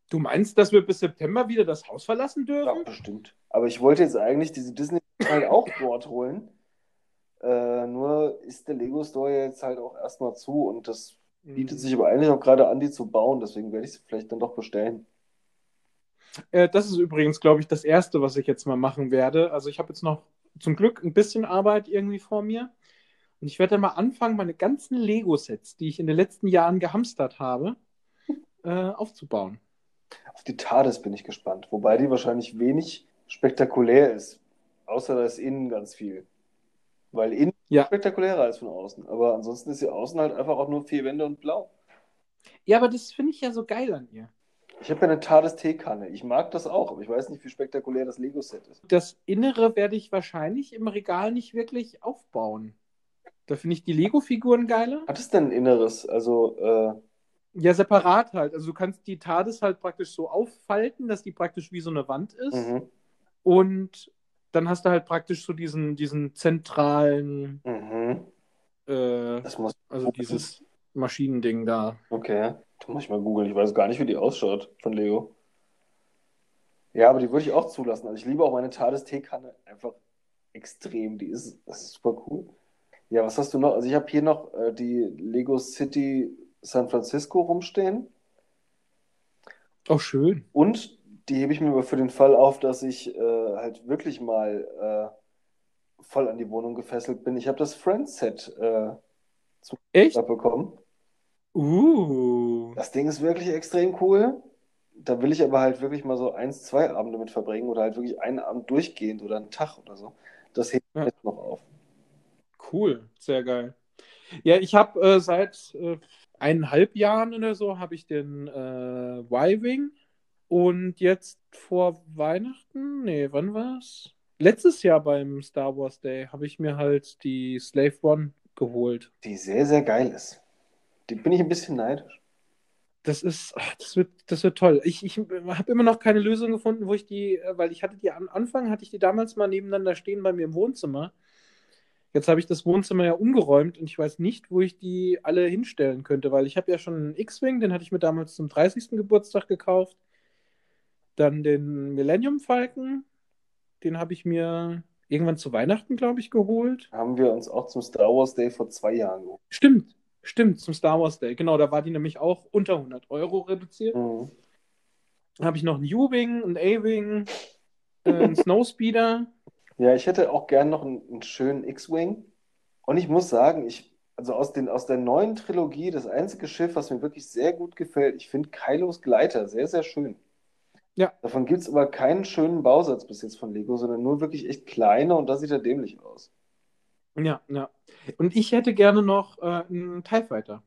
S1: Du meinst, dass wir bis September wieder das Haus verlassen
S2: Ja,
S1: dürfen?
S2: bestimmt. Aber ich wollte jetzt eigentlich diese Disney halt auch dort holen. Äh, nur ist der Lego Store jetzt halt auch erstmal zu und das bietet sich aber eigentlich auch gerade an, die zu bauen. Deswegen werde ich sie vielleicht dann doch bestellen.
S1: Äh, das ist übrigens, glaube ich, das Erste, was ich jetzt mal machen werde. Also ich habe jetzt noch zum Glück ein bisschen Arbeit irgendwie vor mir. Und ich werde dann mal anfangen, meine ganzen Lego-Sets, die ich in den letzten Jahren gehamstert habe, äh, aufzubauen.
S2: Auf die TARDIS bin ich gespannt. Wobei die wahrscheinlich wenig spektakulär ist. Außer da ist innen ganz viel. Weil innen
S1: Ja.
S2: ist spektakulärer als von außen. Aber ansonsten ist sie außen halt einfach auch nur vier Wände und blau.
S1: Ja, aber das finde ich ja so geil an ihr.
S2: Ich habe ja eine TARDIS-Teekanne. Ich mag das auch, aber ich weiß nicht, wie spektakulär das Lego-Set ist.
S1: Das Innere werde ich wahrscheinlich im Regal nicht wirklich aufbauen. Da finde ich die Lego-Figuren geiler.
S2: Hat es denn ein Inneres? Also, äh,
S1: Ja, separat halt. Also du kannst die TARDIS halt praktisch so auffalten, dass die praktisch wie so eine Wand ist.
S2: mhm,
S1: Und dann hast du halt praktisch so diesen, diesen zentralen,
S2: mhm.
S1: äh, also dieses Maschinending da.
S2: Okay. Da muss ich mal googeln. Ich weiß gar nicht, wie die ausschaut von Lego. Ja, aber die würde ich auch zulassen. Also ich liebe auch meine TARDIS-Teekanne einfach extrem. Die ist, das ist super cool. Ja, was hast du noch? Also ich habe hier noch äh, die Lego City San Francisco rumstehen.
S1: Oh, schön.
S2: Und die hebe ich mir aber für den Fall auf, dass ich äh, halt wirklich mal äh, voll an die Wohnung gefesselt bin. Ich habe das Friends-Set äh,
S1: Echt?
S2: bekommen.
S1: Uh.
S2: Das Ding ist wirklich extrem cool. Da will ich aber halt wirklich mal so eins, zwei Abende mit verbringen oder halt wirklich einen Abend durchgehend oder einen Tag oder so. Das hebt
S1: Ja.
S2: jetzt noch auf.
S1: Cool, sehr geil. Ja, ich habe äh, seit äh, eineinhalb Jahren oder so habe ich den äh, Y-Wing und jetzt vor Weihnachten, nee, wann war's? Letztes Jahr beim Star Wars Day habe ich mir halt die Slave One geholt.
S2: Die sehr, sehr geil ist. Die bin ich ein bisschen neidisch.
S1: Das ist, ach, das wird, das wird toll. Ich, ich habe immer noch keine Lösung gefunden, wo ich die, äh, weil ich hatte die am Anfang, hatte ich die damals mal nebeneinander stehen bei mir im Wohnzimmer. Jetzt habe ich das Wohnzimmer ja umgeräumt und ich weiß nicht, wo ich die alle hinstellen könnte, weil ich habe ja schon einen X-Wing, den hatte ich mir damals zum 30. Geburtstag gekauft. Dann den Millennium Falcon, den habe ich mir irgendwann zu Weihnachten, glaube ich, geholt.
S2: Haben wir uns auch zum Star Wars Day vor zwei Jahren geholt.
S1: Stimmt, stimmt, zum Star Wars Day. Genau, da war die nämlich auch unter 100 Euro reduziert.
S2: Mhm.
S1: Dann habe ich noch einen U-Wing, einen A-Wing, äh, einen <laughs> Snowspeeder.
S2: Ja, ich hätte auch gern noch einen, einen schönen X-Wing. Und ich muss sagen, ich, also aus, den, aus der neuen Trilogie, das einzige Schiff, was mir wirklich sehr gut gefällt, ich finde Kylos Gleiter sehr, sehr schön.
S1: Ja.
S2: Davon gibt es aber keinen schönen Bausatz bis jetzt von Lego, sondern nur wirklich echt kleine und da sieht er dämlich aus.
S1: Ja, ja. Und ich hätte gerne noch äh, einen TIE Fighter.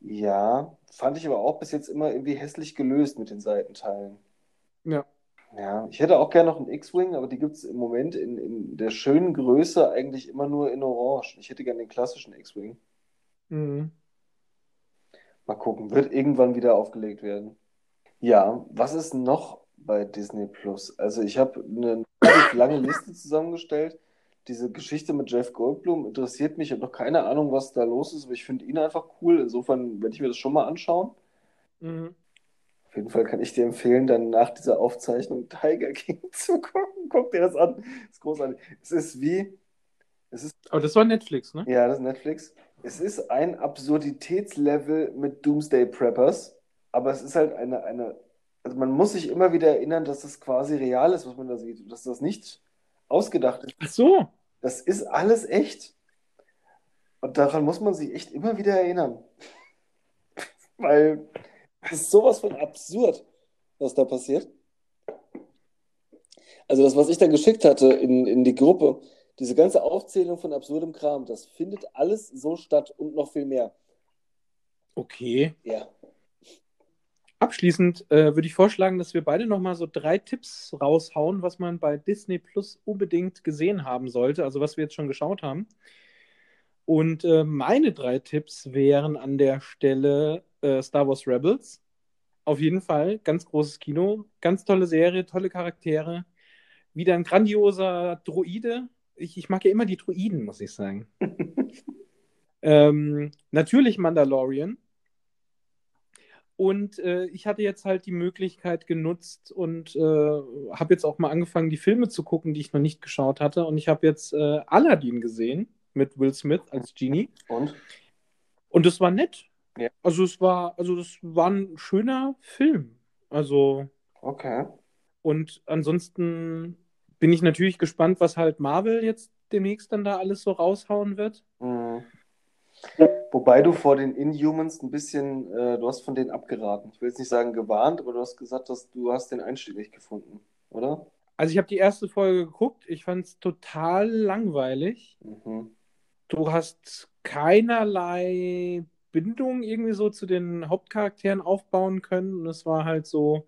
S2: Ja, fand ich aber auch bis jetzt immer irgendwie hässlich gelöst mit den Seitenteilen.
S1: Ja.
S2: Ja, ich hätte auch gerne noch einen X-Wing, aber die gibt es im Moment in, in der schönen Größe eigentlich immer nur in Orange. Ich hätte gerne den klassischen X-Wing.
S1: Mhm.
S2: Mal gucken, wird irgendwann wieder aufgelegt werden. Ja, was ist noch bei Disney Plus? Also ich habe eine lange Liste zusammengestellt. Diese Geschichte mit Jeff Goldblum interessiert mich. Ich habe noch keine Ahnung, was da los ist, aber ich finde ihn einfach cool. Insofern werde ich mir das schon mal anschauen.
S1: Mhm.
S2: Auf jeden Fall kann ich dir empfehlen, dann nach dieser Aufzeichnung Tiger King <laughs> zu gucken. Guck dir das an. Das ist großartig. Es ist wie, es ist,
S1: Aber das war Netflix, ne?
S2: ja, das ist Netflix. Es ist ein Absurditätslevel mit Doomsday Preppers, aber es ist halt eine, eine, also man muss sich immer wieder erinnern, dass das quasi real ist, was man da sieht, und dass das nicht ausgedacht ist.
S1: Ach so.
S2: Das ist alles echt. Und daran muss man sich echt immer wieder erinnern. <laughs> Weil es ist sowas von absurd, was da passiert. Also das, was ich da geschickt hatte in, in die Gruppe, diese ganze Aufzählung von absurdem Kram, das findet alles so statt und noch viel mehr.
S1: Okay.
S2: Ja.
S1: Abschließend äh, würde ich vorschlagen, dass wir beide nochmal so drei Tipps raushauen, was man bei Disney Plus unbedingt gesehen haben sollte, also was wir jetzt schon geschaut haben. Und äh, meine drei Tipps wären an der Stelle äh, Star Wars Rebels. Auf jeden Fall, ganz großes Kino, ganz tolle Serie, tolle Charaktere. Wieder ein grandioser Droide. Ich, ich mag ja immer die Droiden, muss ich sagen. <laughs> ähm, natürlich Mandalorian. Und äh, ich hatte jetzt halt die Möglichkeit genutzt und äh, habe jetzt auch mal angefangen, die Filme zu gucken, die ich noch nicht geschaut hatte. Und ich habe jetzt äh, Aladdin gesehen mit Will Smith als Genie.
S2: Und?
S1: Und das war nett.
S2: Ja.
S1: Also es war, also das war ein schöner Film. Also,
S2: Okay.
S1: und ansonsten bin ich natürlich gespannt, was halt Marvel jetzt demnächst dann da alles so raushauen wird.
S2: Mhm. Wobei du vor den Inhumans ein bisschen, äh, du hast von denen abgeraten. Ich will jetzt nicht sagen gewarnt, aber du hast gesagt, dass du hast den Einstieg nicht gefunden, oder?
S1: Also ich habe die erste Folge geguckt, ich fand es total langweilig.
S2: Mhm.
S1: Du hast keinerlei Bindung irgendwie so zu den Hauptcharakteren aufbauen können. Und es war halt so,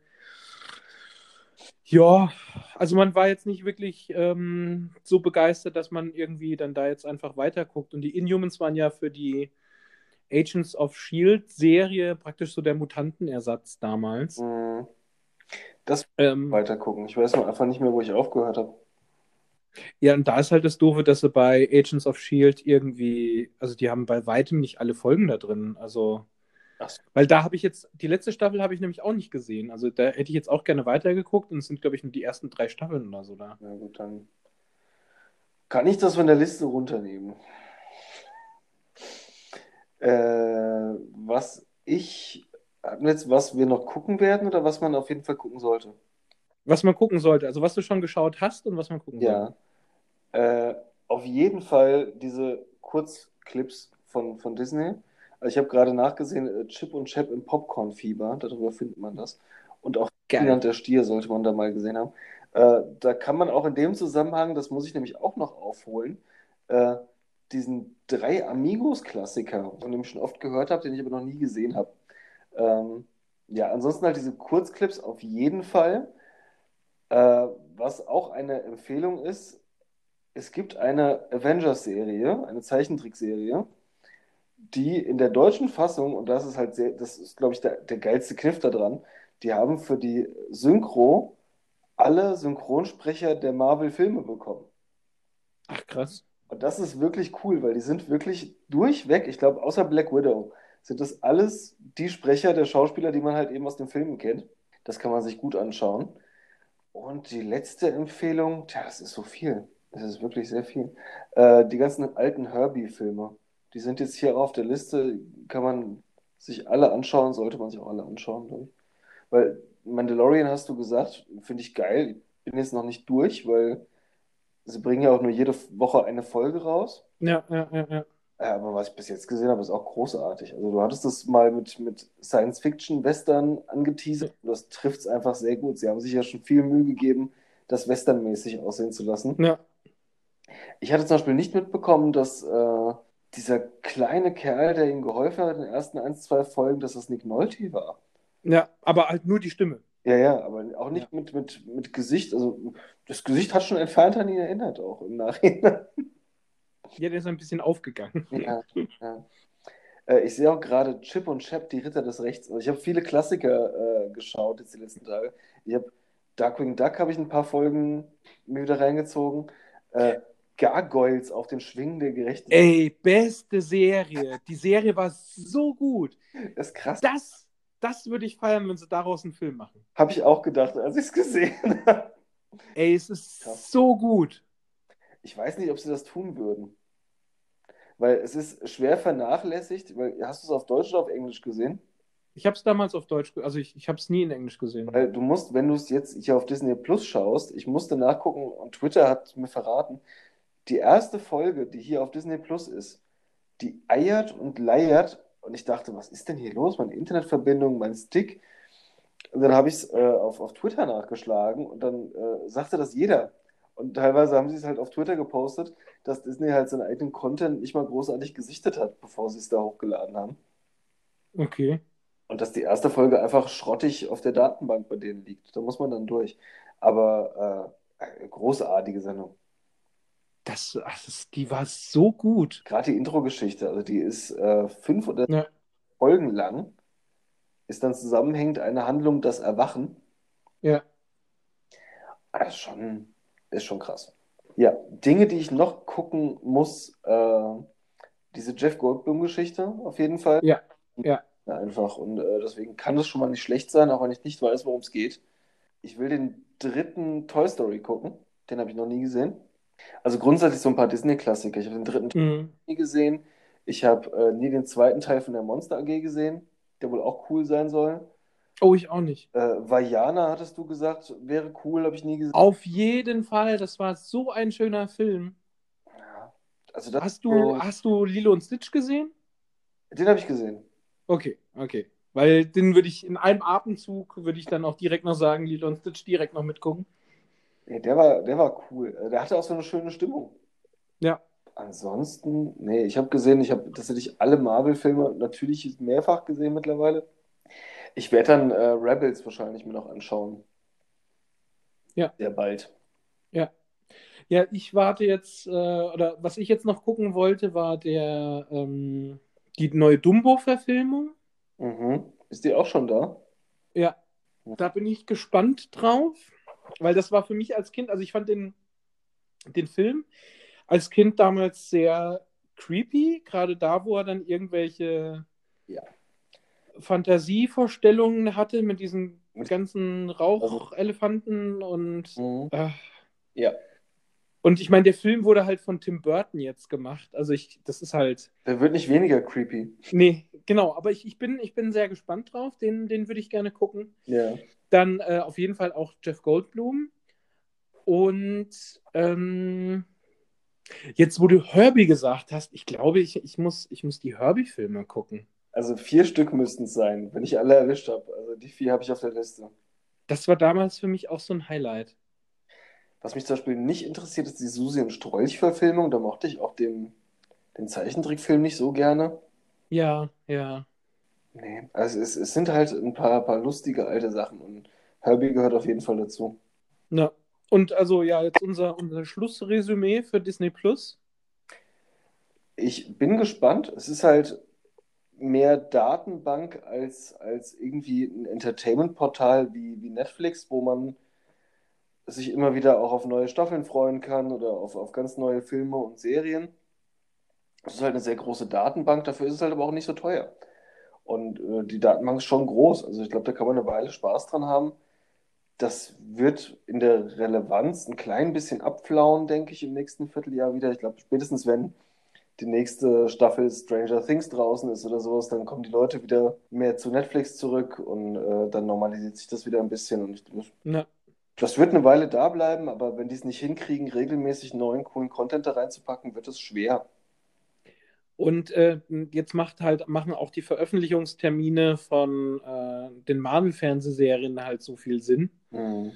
S1: ja, also man war jetzt nicht wirklich ähm, so begeistert, dass man irgendwie dann da jetzt einfach weiterguckt. Und die Inhumans waren ja für die Agents of Shield Serie praktisch so der Mutantenersatz damals.
S2: Mhm. Das
S1: Ähm,
S2: weiter gucken. Ich weiß noch einfach nicht mehr, wo ich aufgehört habe.
S1: Ja, und da ist halt das Doofe, dass sie bei Agents of Shield irgendwie, also die haben bei weitem nicht alle Folgen da drin. Also,
S2: so.
S1: weil da habe ich jetzt, die letzte Staffel habe ich nämlich auch nicht gesehen. Also da hätte ich jetzt auch gerne weitergeguckt und es sind, glaube ich, nur die ersten drei Staffeln oder so da.
S2: Na gut, dann kann ich das von der Liste runternehmen. Äh, was ich, jetzt, was wir noch gucken werden oder was man auf jeden Fall gucken sollte?
S1: Was man gucken sollte, also was du schon geschaut hast und was man gucken sollte.
S2: Ja. Äh, auf jeden Fall diese Kurzclips von, von Disney. Also ich habe gerade nachgesehen, äh, Chip und Chap im Popcorn-Fieber, darüber findet man das. Und auch. Ferdinand der Stier sollte man da mal gesehen haben. Äh, da kann man auch in dem Zusammenhang, das muss ich nämlich auch noch aufholen, äh, diesen drei Amigos-Klassiker, von dem ich schon oft gehört habe, den ich aber noch nie gesehen habe. Ähm, ja, ansonsten halt diese Kurzclips auf jeden Fall. Äh, was auch eine Empfehlung ist, es gibt eine Avengers-Serie, eine Zeichentrickserie, die in der deutschen Fassung, und das ist halt sehr, das ist, glaube ich, der, der geilste Kniff daran, die haben für die Synchro alle Synchronsprecher der Marvel-Filme bekommen.
S1: Ach krass.
S2: Und das ist wirklich cool, weil die sind wirklich durchweg, ich glaube, außer Black Widow, sind das alles die Sprecher der Schauspieler, die man halt eben aus den Filmen kennt. Das kann man sich gut anschauen. Und die letzte Empfehlung, tja, das ist so viel. Das ist wirklich sehr viel. Äh, die ganzen alten Herbie-Filme, die sind jetzt hier auf der Liste, kann man sich alle anschauen, sollte man sich auch alle anschauen, glaube ich. Weil Mandalorian hast du gesagt, finde ich geil. Ich bin jetzt noch nicht durch, weil sie bringen ja auch nur jede Woche eine Folge raus.
S1: Ja, ja, ja, ja.
S2: Ja, aber was ich bis jetzt gesehen habe, ist auch großartig. Also du hattest das mal mit, mit Science-Fiction-Western angeteasert. Das trifft es einfach sehr gut. Sie haben sich ja schon viel Mühe gegeben, das westernmäßig aussehen zu lassen.
S1: Ja.
S2: Ich hatte zum Beispiel nicht mitbekommen, dass äh, dieser kleine Kerl, der ihm geholfen hat in den ersten ein, zwei Folgen, dass das Nick Nolte war.
S1: Ja, aber halt nur die Stimme.
S2: Ja, ja, aber auch nicht mit, mit, mit Gesicht. Also das Gesicht hat schon entfernt an ihn erinnert, auch im Nachhinein.
S1: Ja, der ist ein bisschen aufgegangen.
S2: Ja, ja. <laughs> Äh, ich sehe auch gerade Chip und Chap, die Ritter des Rechts. Also ich habe viele Klassiker äh, geschaut jetzt die letzten Tage. Ich habe Darkwing Duck habe ich ein paar Folgen mir wieder reingezogen. Äh, Gargoyles auf den Schwingen der Gerechtigkeit.
S1: Ey, beste Serie. Die Serie war so gut.
S2: Das ist krass.
S1: Das, das würde ich feiern, wenn sie daraus einen Film machen.
S2: Habe ich auch gedacht, als ich es gesehen <laughs> habe.
S1: Ey, es ist
S2: Krass.
S1: so gut.
S2: Ich weiß nicht, ob sie das tun würden. Weil es ist schwer vernachlässigt. Weil, hast du es auf Deutsch oder auf Englisch gesehen?
S1: Ich habe es damals auf Deutsch, also ich, ich habe es nie in Englisch gesehen.
S2: Weil du musst, wenn du es jetzt hier auf Disney Plus schaust, ich musste nachgucken und Twitter hat mir verraten, die erste Folge, die hier auf Disney Plus ist, die eiert und leiert und ich dachte, was ist denn hier los? Meine Internetverbindung, mein Stick. Und dann habe ich es äh, auf, auf Twitter nachgeschlagen und dann äh, sagte das jeder. Und teilweise haben sie es halt auf Twitter gepostet, dass Disney halt seinen eigenen Content nicht mal großartig gesichtet hat, bevor sie es da hochgeladen haben.
S1: Okay.
S2: Und dass die erste Folge einfach schrottig auf der Datenbank bei denen liegt. Da muss man dann durch. Aber äh, großartige Sendung.
S1: Das, das, die war so gut.
S2: Gerade die Intro-Geschichte, also die ist äh, fünf oder
S1: Ja.
S2: Folgen lang, ist dann zusammenhängend eine Handlung, das Erwachen.
S1: Ja.
S2: Das ist schon, ist schon krass. Ja, Dinge, die ich noch gucken muss, äh, diese Jeff Goldblum-Geschichte auf jeden Fall.
S1: Ja, ja.
S2: Ja, einfach. Und äh, deswegen kann es schon mal nicht schlecht sein, auch wenn ich nicht weiß, worum es geht. Ich will den dritten Toy Story gucken. Den habe ich noch nie gesehen. Also grundsätzlich so ein paar Disney-Klassiker. Ich habe den dritten Teil
S1: Mhm.
S2: nie gesehen. Ich habe äh, nie den zweiten Teil von der Monster AG gesehen, der wohl auch cool sein soll.
S1: Oh, ich auch nicht.
S2: Äh, Vajana, hattest du gesagt, wäre cool, habe ich nie gesehen.
S1: Auf jeden Fall, das war so ein schöner Film.
S2: Ja. Also das
S1: Hast du, hast du Lilo und Stitch gesehen?
S2: Den habe ich gesehen.
S1: Okay, okay. Weil den würde ich in einem Atemzug, würde ich dann auch direkt noch sagen, Lilo und Stitch direkt noch mitgucken.
S2: Nee, der war, der war cool. Äh, Der hatte auch so eine schöne Stimmung.
S1: Ja.
S2: Ansonsten, nee, ich habe gesehen, ich habe tatsächlich alle Marvel-Filme natürlich mehrfach gesehen mittlerweile. Ich werde dann äh, Rebels wahrscheinlich mir noch anschauen.
S1: Ja.
S2: Sehr bald.
S1: Ja, ich warte jetzt, äh, oder was ich jetzt noch gucken wollte, war der, ähm, die neue Dumbo-Verfilmung.
S2: Mhm. Ist die auch schon da?
S1: Ja, da bin ich gespannt drauf, weil das war für mich als Kind, also ich fand den, den Film als Kind damals sehr creepy, gerade da, wo er dann irgendwelche
S2: Ja.
S1: Fantasievorstellungen hatte mit diesen ganzen Rauchelefanten und
S2: Mhm.
S1: äh,
S2: Ja.
S1: und ich meine, der Film wurde halt von Tim Burton jetzt gemacht. Also ich, das ist halt.
S2: Der wird nicht weniger creepy.
S1: Nee, genau, aber ich, ich, bin, ich bin sehr gespannt drauf. Den, den würde ich gerne gucken.
S2: Ja.
S1: Dann äh, auf jeden Fall auch Jeff Goldblum. Und ähm, jetzt, wo du Herbie gesagt hast, ich glaube, ich, ich, muss, ich muss die Herbie-Filme gucken.
S2: Also vier Stück müssten es sein, wenn ich alle erwischt habe. Also die vier habe ich auf der Liste.
S1: Das war damals für mich auch so ein Highlight.
S2: Was mich zum Beispiel nicht interessiert, ist die Susi und Strolch-Verfilmung. Da mochte ich auch den, den Zeichentrickfilm nicht so gerne.
S1: Ja, ja.
S2: Nee, also es, es sind halt ein paar, paar lustige alte Sachen und Herbie gehört auf jeden Fall dazu.
S1: Ja. Und also, ja, jetzt unser, unser Schlussresümee für Disney Plus.
S2: Ich bin gespannt. Es ist halt mehr Datenbank als, als irgendwie ein Entertainment-Portal wie, wie Netflix, wo man sich immer wieder auch auf neue Staffeln freuen kann oder auf, auf ganz neue Filme und Serien. Es ist halt eine sehr große Datenbank, dafür ist es halt aber auch nicht so teuer. Und äh, die Datenbank ist schon groß. Also ich glaube, da kann man eine Weile Spaß dran haben. Das wird in der Relevanz ein klein bisschen abflauen, denke ich, im nächsten Vierteljahr wieder. Ich glaube, spätestens wenn die nächste Staffel Stranger Things draußen ist oder sowas, dann kommen die Leute wieder mehr zu Netflix zurück und äh, dann normalisiert sich das wieder ein bisschen. Und ich,
S1: Ja.
S2: das wird eine Weile da bleiben, aber wenn die es nicht hinkriegen, regelmäßig neuen, coolen Content da reinzupacken, wird es schwer.
S1: Und äh, jetzt macht halt, machen auch die Veröffentlichungstermine von äh, den Marvel-Fernsehserien halt so viel Sinn,
S2: Mhm.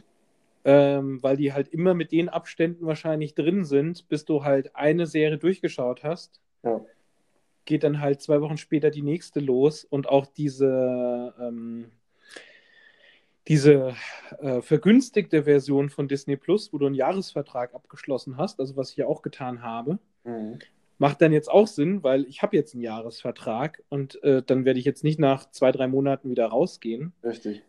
S1: Ähm, weil die halt immer mit den Abständen wahrscheinlich drin sind, bis du halt eine Serie durchgeschaut hast.
S2: Ja.
S1: Geht dann halt zwei Wochen später die nächste los und auch diese, ähm, diese äh, vergünstigte Version von Disney Plus, wo du einen Jahresvertrag abgeschlossen hast, also was ich ja auch getan habe,
S2: Mhm.
S1: macht dann jetzt auch Sinn, weil ich habe jetzt einen Jahresvertrag und äh, dann werde ich jetzt nicht nach zwei, drei Monaten wieder rausgehen.
S2: Richtig.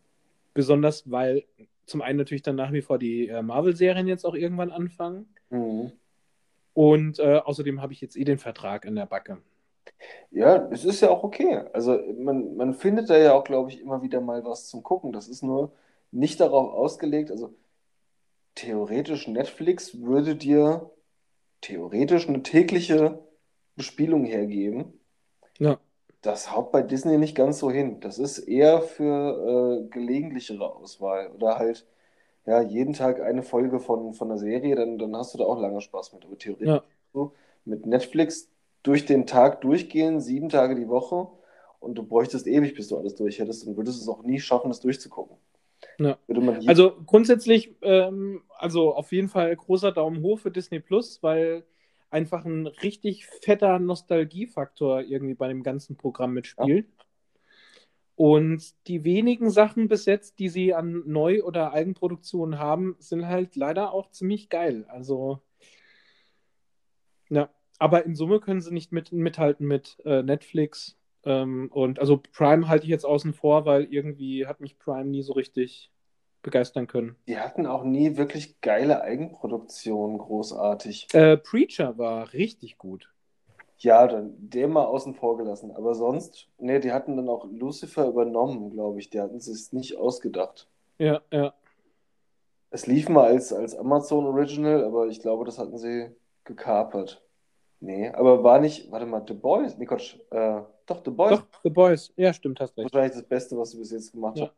S1: Besonders, weil zum einen natürlich dann nach wie vor die äh, Marvel-Serien jetzt auch irgendwann anfangen.
S2: Mhm.
S1: Und äh, außerdem habe ich jetzt eh den Vertrag in der Backe.
S2: Ja, es ist ja auch okay. Also man, man findet da ja auch, glaube ich, immer wieder mal was zum Gucken. Das ist nur nicht darauf ausgelegt. Also theoretisch Netflix würde dir theoretisch eine tägliche Bespielung hergeben.
S1: Ja.
S2: Das haut bei Disney nicht ganz so hin. Das ist eher für äh, gelegentlichere Auswahl oder halt ja jeden Tag eine Folge von, von einer Serie, dann, dann hast du da auch lange Spaß mit. Aber theoretisch
S1: Ja.
S2: so mit Netflix durch den Tag durchgehen, sieben Tage die Woche und du bräuchtest ewig, bis du alles durch hättest und würdest es auch nie schaffen, das durchzugucken.
S1: Ja. Also grundsätzlich, ähm, also auf jeden Fall großer Daumen hoch für Disney Plus, weil einfach ein richtig fetter Nostalgiefaktor irgendwie bei dem ganzen Programm mitspielt. Und die wenigen Sachen bis jetzt, die sie an Neu- oder Eigenproduktionen haben, sind halt leider auch ziemlich geil. Also, ja, aber in Summe können sie nicht mit, mithalten mit äh, Netflix. Ähm, und also Prime halte ich jetzt außen vor, weil irgendwie hat mich Prime nie so richtig begeistern können.
S2: Die hatten auch nie wirklich geile Eigenproduktionen, großartig.
S1: Äh, Preacher war richtig gut.
S2: Ja, dann den mal außen vor gelassen. Aber sonst, nee, die hatten dann auch Lucifer übernommen, glaube ich. Die hatten es nicht ausgedacht.
S1: Ja, ja.
S2: Es lief mal als, als Amazon Original, aber ich glaube, das hatten sie gekapert. Nee, aber war nicht, warte mal, The Boys? Nee, Quatsch, äh, doch, The Boys
S1: Doch, The Boys. Ja, stimmt, hast recht.
S2: wahrscheinlich das Beste, was sie bis jetzt gemacht
S1: Ja.
S2: haben.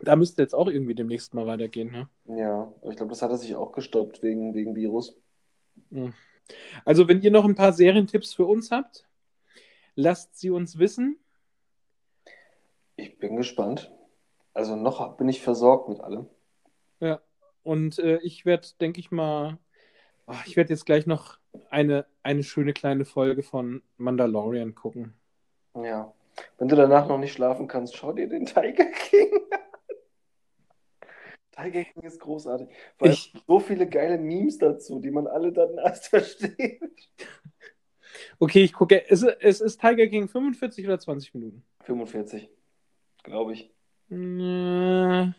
S1: Da müsste jetzt auch irgendwie demnächst mal weitergehen. Ne?
S2: Ja, aber ich glaube, das hat er sich auch gestoppt wegen, wegen Virus.
S1: Also, wenn ihr noch ein paar Serientipps für uns habt, Lasst sie uns wissen.
S2: Ich bin gespannt. Also noch bin ich versorgt mit allem.
S1: Ja. Und äh, ich werde, denke ich mal, oh, ich werde jetzt gleich noch eine, eine schöne kleine Folge von Mandalorian gucken.
S2: Ja. Wenn du danach noch nicht schlafen kannst, schau dir den Tiger King an. Tiger King ist großartig. Weil
S1: Ich-
S2: so viele geile Memes dazu, die man alle dann <laughs> erst versteht.
S1: Okay, ich gucke. Es, es ist Tiger King 45 oder 20 Minuten?
S2: 45, glaube ich.
S1: Äh,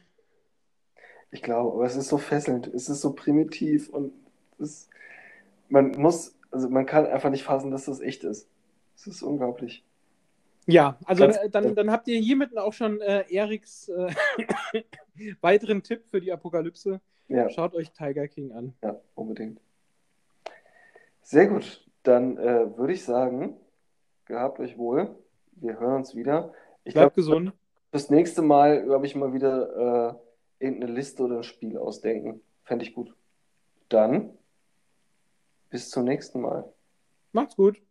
S2: Ich glaube, aber es ist so fesselnd, es ist so primitiv und es, man muss, also man kann einfach nicht fassen, dass das echt ist. Es ist unglaublich.
S1: Ja, also äh, dann, dann habt ihr hiermit auch schon äh, Eriks äh, <coughs> weiteren Tipp für die Apokalypse.
S2: Ja,
S1: Schaut euch Tiger King an.
S2: ja, unbedingt. Sehr gut, dann äh, würde ich sagen, gehabt euch wohl. Wir hören uns wieder. Ich
S1: Bleibt
S2: glaube,
S1: gesund.
S2: fürs nächste Mal, glaube ich, mal wieder äh, irgendeine Liste oder ein Spiel ausdenken. Fände ich gut. Dann bis zum nächsten Mal.
S1: Macht's gut.